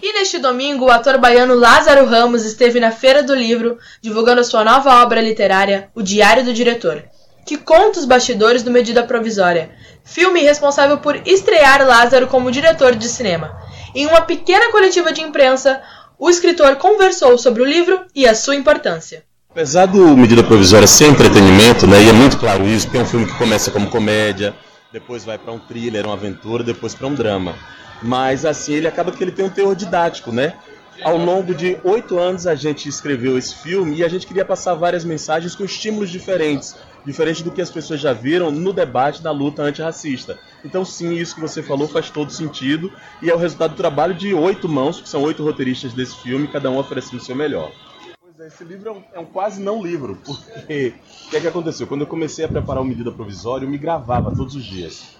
E neste domingo, o ator baiano Lázaro Ramos esteve na Feira do Livro divulgando sua nova obra literária, O Diário do Diretor, que conta os bastidores do Medida Provisória, filme responsável por estrear Lázaro como diretor de cinema. Em uma pequena coletiva de imprensa, o escritor conversou sobre o livro e a sua importância. Apesar do Medida Provisória ser entretenimento, né, e é muito claro isso, porque é um filme que começa como comédia, depois vai para um thriller, uma aventura, depois para um drama. Mas assim, ele acaba que ele tem um teor didático, né? ao longo de oito anos a gente escreveu esse filme e a gente queria passar várias mensagens com estímulos diferentes, diferente do que as pessoas já viram no debate da luta antirracista. Então, sim, isso que você falou faz todo sentido e é o resultado do trabalho de oito mãos, que são oito roteiristas desse filme, cada um oferecendo o seu melhor. Pois é, esse livro é um, é um quase não livro, porque o que, é que aconteceu? Quando eu comecei a preparar o Medida Provisória, eu me gravava todos os dias.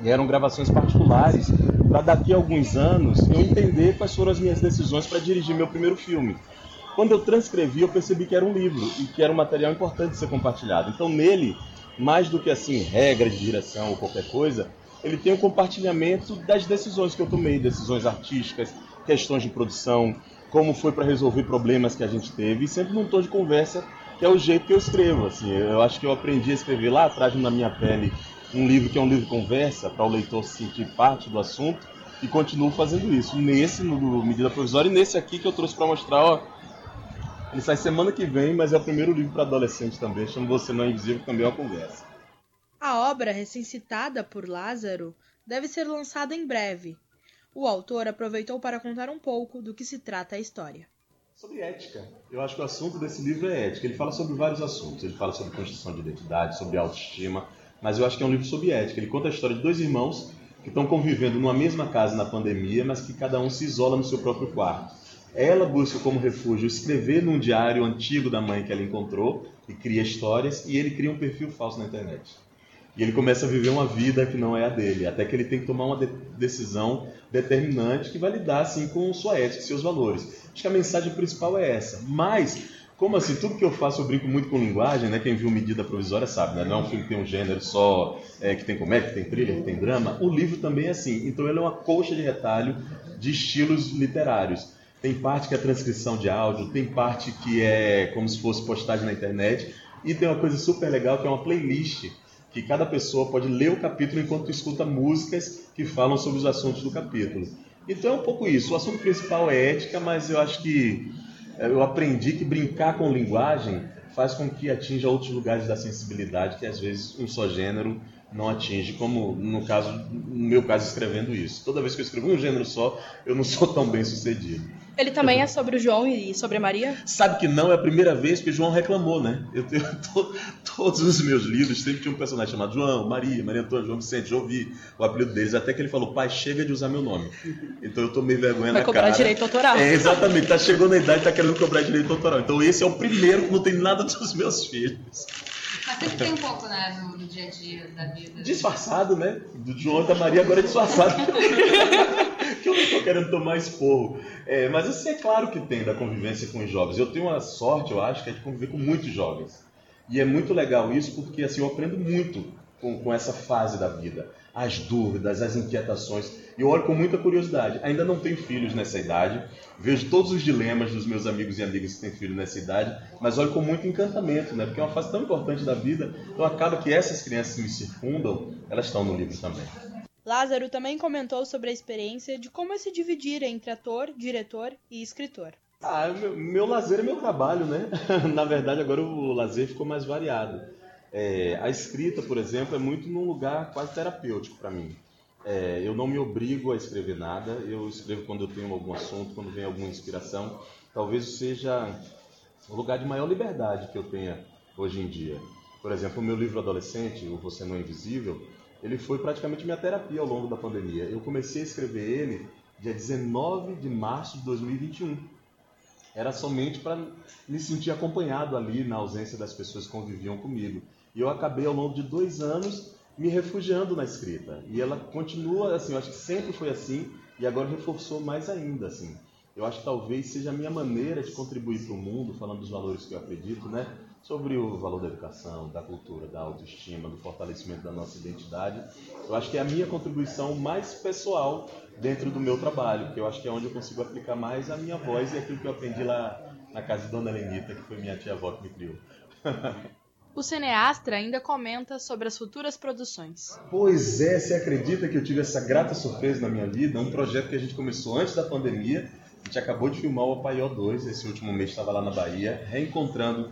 E eram gravações particulares para daqui a alguns anos eu entender quais foram as minhas decisões para dirigir meu primeiro filme. Quando eu transcrevi, eu percebi que era um livro e que era um material importante de ser compartilhado. Então, nele, mais do que assim regra de direção ou qualquer coisa, ele tem o um compartilhamento das decisões que eu tomei, decisões artísticas, questões de produção, como foi para resolver problemas que a gente teve, e sempre num tom de conversa, que é o jeito que eu escrevo. Assim, eu acho que eu aprendi a escrever lá atrás na minha pele um livro que é um livro de conversa, para o leitor sentir parte do assunto, e continuo fazendo isso. Nesse, no Medida Provisória, e nesse aqui que eu trouxe para mostrar, ó, ele sai semana que vem, mas é o primeiro livro para adolescente também, chama Você Não é Invisível, também é uma conversa. A obra, recém-citada por Lázaro, deve ser lançada em breve. O autor aproveitou para contar um pouco do que se trata a história. Sobre ética. Eu acho que o assunto desse livro é ética. Ele fala sobre vários assuntos. Ele fala sobre construção de identidade, sobre autoestima, mas eu acho que é um livro sobre ética. Ele conta a história de dois irmãos que estão convivendo numa mesma casa na pandemia, mas que cada um se isola no seu próprio quarto. Ela busca como refúgio escrever num diário antigo da mãe que ela encontrou e cria histórias, e ele cria um perfil falso na internet. E ele começa a viver uma vida que não é a dele, até que ele tem que tomar uma de decisão determinante que vai lidar assim com sua ética, seus valores. Acho que a mensagem principal é essa. Mas como assim? Tudo que eu faço eu brinco muito com linguagem, né? Quem viu Medida Provisória sabe, né? Não é um filme que tem um gênero só, é, que tem comédia, que tem thriller, que tem drama. O livro também é assim. Então ele é uma colcha de retalho de estilos literários. Tem parte que é transcrição de áudio, tem parte que é como se fosse postagem na internet, e tem uma coisa super legal que é uma playlist que cada pessoa pode ler o capítulo enquanto escuta músicas que falam sobre os assuntos do capítulo. Então é um pouco isso. O assunto principal é ética, mas eu acho que eu aprendi que brincar com linguagem faz com que atinja outros lugares da sensibilidade que às vezes um só gênero não atinge, como no caso, no meu caso escrevendo isso. Toda vez que eu escrevo um gênero só, eu não sou tão bem sucedido. Ele também é sobre o João e sobre a Maria? Sabe que não, é a primeira vez que o João reclamou, né? Eu tenho to, todos os meus livros, sempre tinha um personagem chamado João, Maria, Maria Antônia, João Vicente, eu ouvi o apelido deles, até que ele falou, pai, chega de usar meu nome. Então eu tomei vergonha Vai na cobrar cara. direito autoral. É, exatamente, tá chegando na idade, tá querendo cobrar direito autoral. Então esse é o primeiro que não tem nada dos meus filhos. Mas sempre tem um pouco, né, no, no dia a dia da vida. Disfarçado, né? Do João da Maria agora é disfarçado. que eu não estou querendo tomar esporro. É, mas assim, é claro que tem da convivência com os jovens. Eu tenho uma sorte, eu acho, que é de conviver com muitos jovens. E é muito legal isso porque assim, eu aprendo muito com, com essa fase da vida. As dúvidas, as inquietações. E eu olho com muita curiosidade. Ainda não tenho filhos nessa idade. Vejo todos os dilemas dos meus amigos e amigas que têm filhos nessa idade. Mas olho com muito encantamento, né? Porque é uma fase tão importante da vida. Então acaba que essas crianças que me circundam, elas estão no livro também. Lázaro também comentou sobre a experiência de como é se dividir entre ator, diretor e escritor. Ah, meu, meu lazer é meu trabalho, né? Na verdade, agora o lazer ficou mais variado. É, a escrita, por exemplo, é muito num lugar quase terapêutico para mim. É, eu não me obrigo a escrever nada, eu escrevo quando eu tenho algum assunto, quando vem alguma inspiração. Talvez seja o lugar de maior liberdade que eu tenha hoje em dia. Por exemplo, o meu livro adolescente, O Você Não é Invisível, ele foi praticamente minha terapia ao longo da pandemia. Eu comecei a escrever ele dia 19 de março de 2021. Era somente para me sentir acompanhado ali na ausência das pessoas que conviviam comigo. E eu acabei ao longo de dois anos me refugiando na escrita. E ela continua assim, eu acho que sempre foi assim e agora reforçou mais ainda assim. Eu acho que talvez seja a minha maneira de contribuir para o mundo, falando dos valores que eu acredito, né? Sobre o valor da educação, da cultura, da autoestima, do fortalecimento da nossa identidade. Eu acho que é a minha contribuição mais pessoal dentro do meu trabalho, que eu acho que é onde eu consigo aplicar mais a minha voz e aquilo que eu aprendi lá na casa de Dona Lenita, que foi minha tia-avó que me criou. O cineasta ainda comenta sobre as futuras produções. Pois é, você acredita que eu tive essa grata surpresa na minha vida? Um projeto que a gente começou antes da pandemia. A gente acabou de filmar o Apaió 2, esse último mês estava lá na Bahia, reencontrando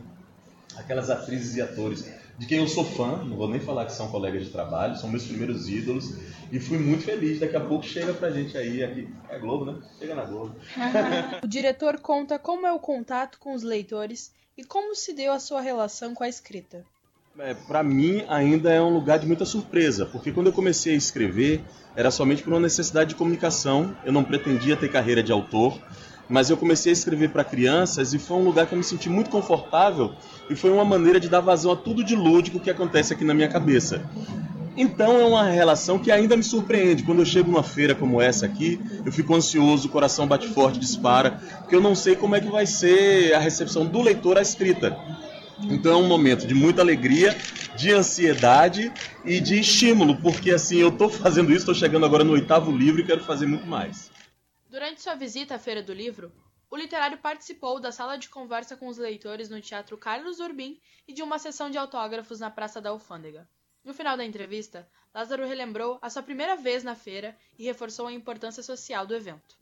aquelas atrizes e atores de quem eu sou fã, não vou nem falar que são colegas de trabalho, são meus primeiros ídolos, e fui muito feliz. Daqui a pouco chega pra gente aí, aqui, é Globo, né? Chega na Globo. o diretor conta como é o contato com os leitores e como se deu a sua relação com a escrita. É, para mim ainda é um lugar de muita surpresa, porque quando eu comecei a escrever era somente por uma necessidade de comunicação. Eu não pretendia ter carreira de autor, mas eu comecei a escrever para crianças e foi um lugar que eu me senti muito confortável e foi uma maneira de dar vazão a tudo de lúdico que acontece aqui na minha cabeça. Então é uma relação que ainda me surpreende. Quando eu chego numa feira como essa aqui, eu fico ansioso, o coração bate forte, dispara, porque eu não sei como é que vai ser a recepção do leitor à escrita. Então é um momento de muita alegria, de ansiedade e de estímulo, porque assim, eu estou fazendo isso, estou chegando agora no oitavo livro e quero fazer muito mais. Durante sua visita à Feira do Livro, o literário participou da sala de conversa com os leitores no Teatro Carlos Urbim e de uma sessão de autógrafos na Praça da Alfândega. No final da entrevista, Lázaro relembrou a sua primeira vez na feira e reforçou a importância social do evento.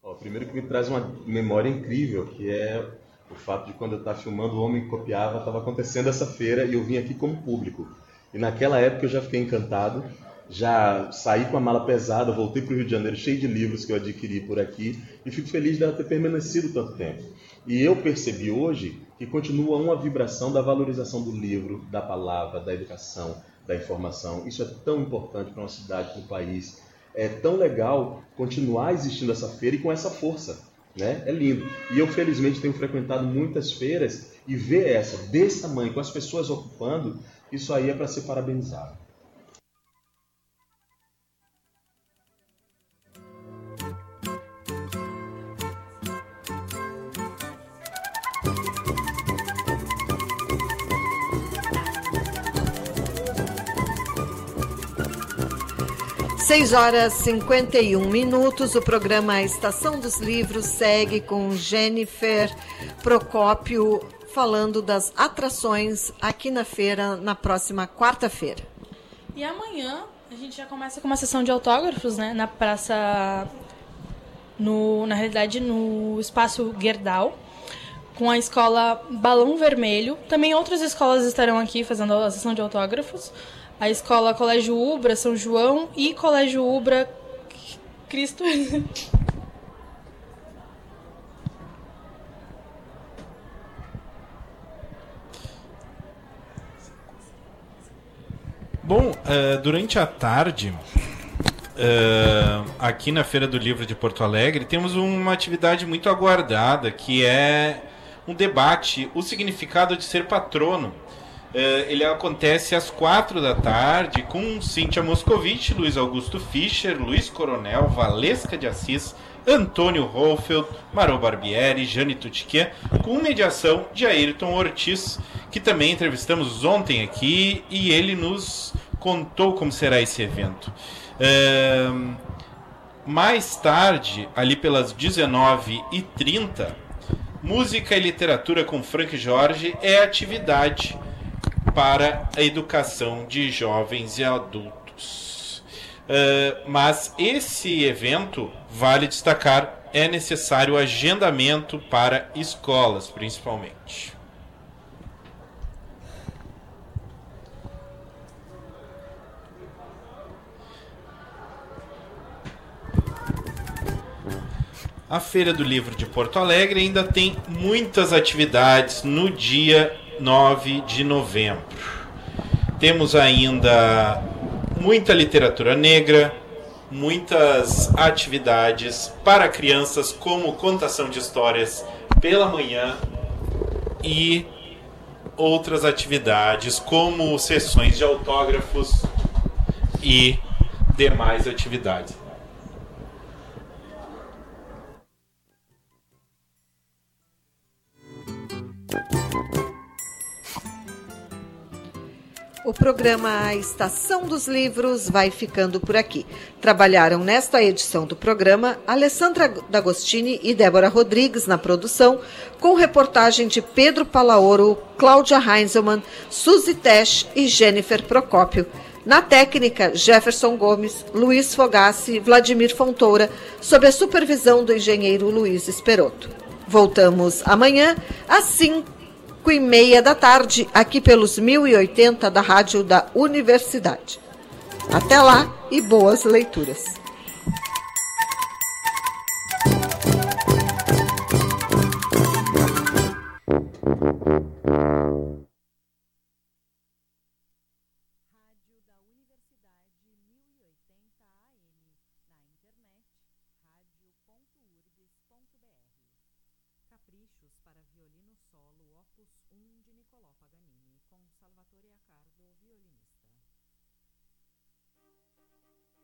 Ó, primeiro que me traz uma memória incrível, que é o fato de quando eu estava filmando O Homem que Copiava, estava acontecendo essa feira e eu vim aqui como público. E naquela época eu já fiquei encantado, já saí com a mala pesada, voltei para o Rio de Janeiro cheio de livros que eu adquiri por aqui e fico feliz dela ter permanecido tanto tempo. E eu percebi hoje que continua uma vibração da valorização do livro, da palavra, da educação, da informação. Isso é tão importante para uma cidade, para um país. É tão legal continuar existindo essa feira e com essa força né? É lindo. E eu, felizmente, tenho frequentado muitas feiras e ver essa desse tamanho, com as pessoas ocupando, isso aí é para ser parabenizado. Seis horas e 51 minutos. O programa Estação dos Livros segue com Jennifer Procópio falando das atrações aqui na feira na próxima quarta-feira. E amanhã a gente já começa com uma sessão de autógrafos, né, na praça no na realidade no espaço Gerdau com a escola Balão Vermelho. Também outras escolas estarão aqui fazendo a sessão de autógrafos a escola Colégio Ubra São João e Colégio Ubra Cristo. Bom, uh, durante a tarde, uh, aqui na Feira do Livro de Porto Alegre, temos uma atividade muito aguardada, que é um debate, o significado de ser patrono. Uh, ele acontece às quatro da tarde com Cíntia Moscovitch, Luiz Augusto Fischer, Luiz Coronel, Valesca de Assis, Antônio Rolfeld, Marô Barbieri, Jane Tutquier, com mediação de Ayrton Ortiz, que também entrevistamos ontem aqui e ele nos contou como será esse evento. Uh, mais tarde, ali pelas 19h30, Música e Literatura com Frank Jorge é atividade para a educação de jovens e adultos. Uh, mas esse evento, vale destacar, é necessário agendamento para escolas, principalmente. A Feira do Livro de Porto Alegre ainda tem muitas atividades no dia 9 de novembro. Temos ainda muita literatura negra, muitas atividades para crianças, como contação de histórias pela manhã e outras atividades, como sessões de autógrafos e demais atividades. O programa Estação dos Livros vai ficando por aqui. Trabalharam nesta edição do programa Alessandra D'Agostini e Débora Rodrigues na produção, com reportagem de Pedro Palaoro, Cláudia Heinzelmann, Suzy Tesch e Jennifer Procópio. Na técnica, Jefferson Gomes, Luiz Fogassi Vladimir Fontoura, sob a supervisão do engenheiro Luiz Esperoto. Voltamos amanhã, assim 5 e meia da tarde, aqui pelos 1080 da Rádio da Universidade. Até lá e boas leituras.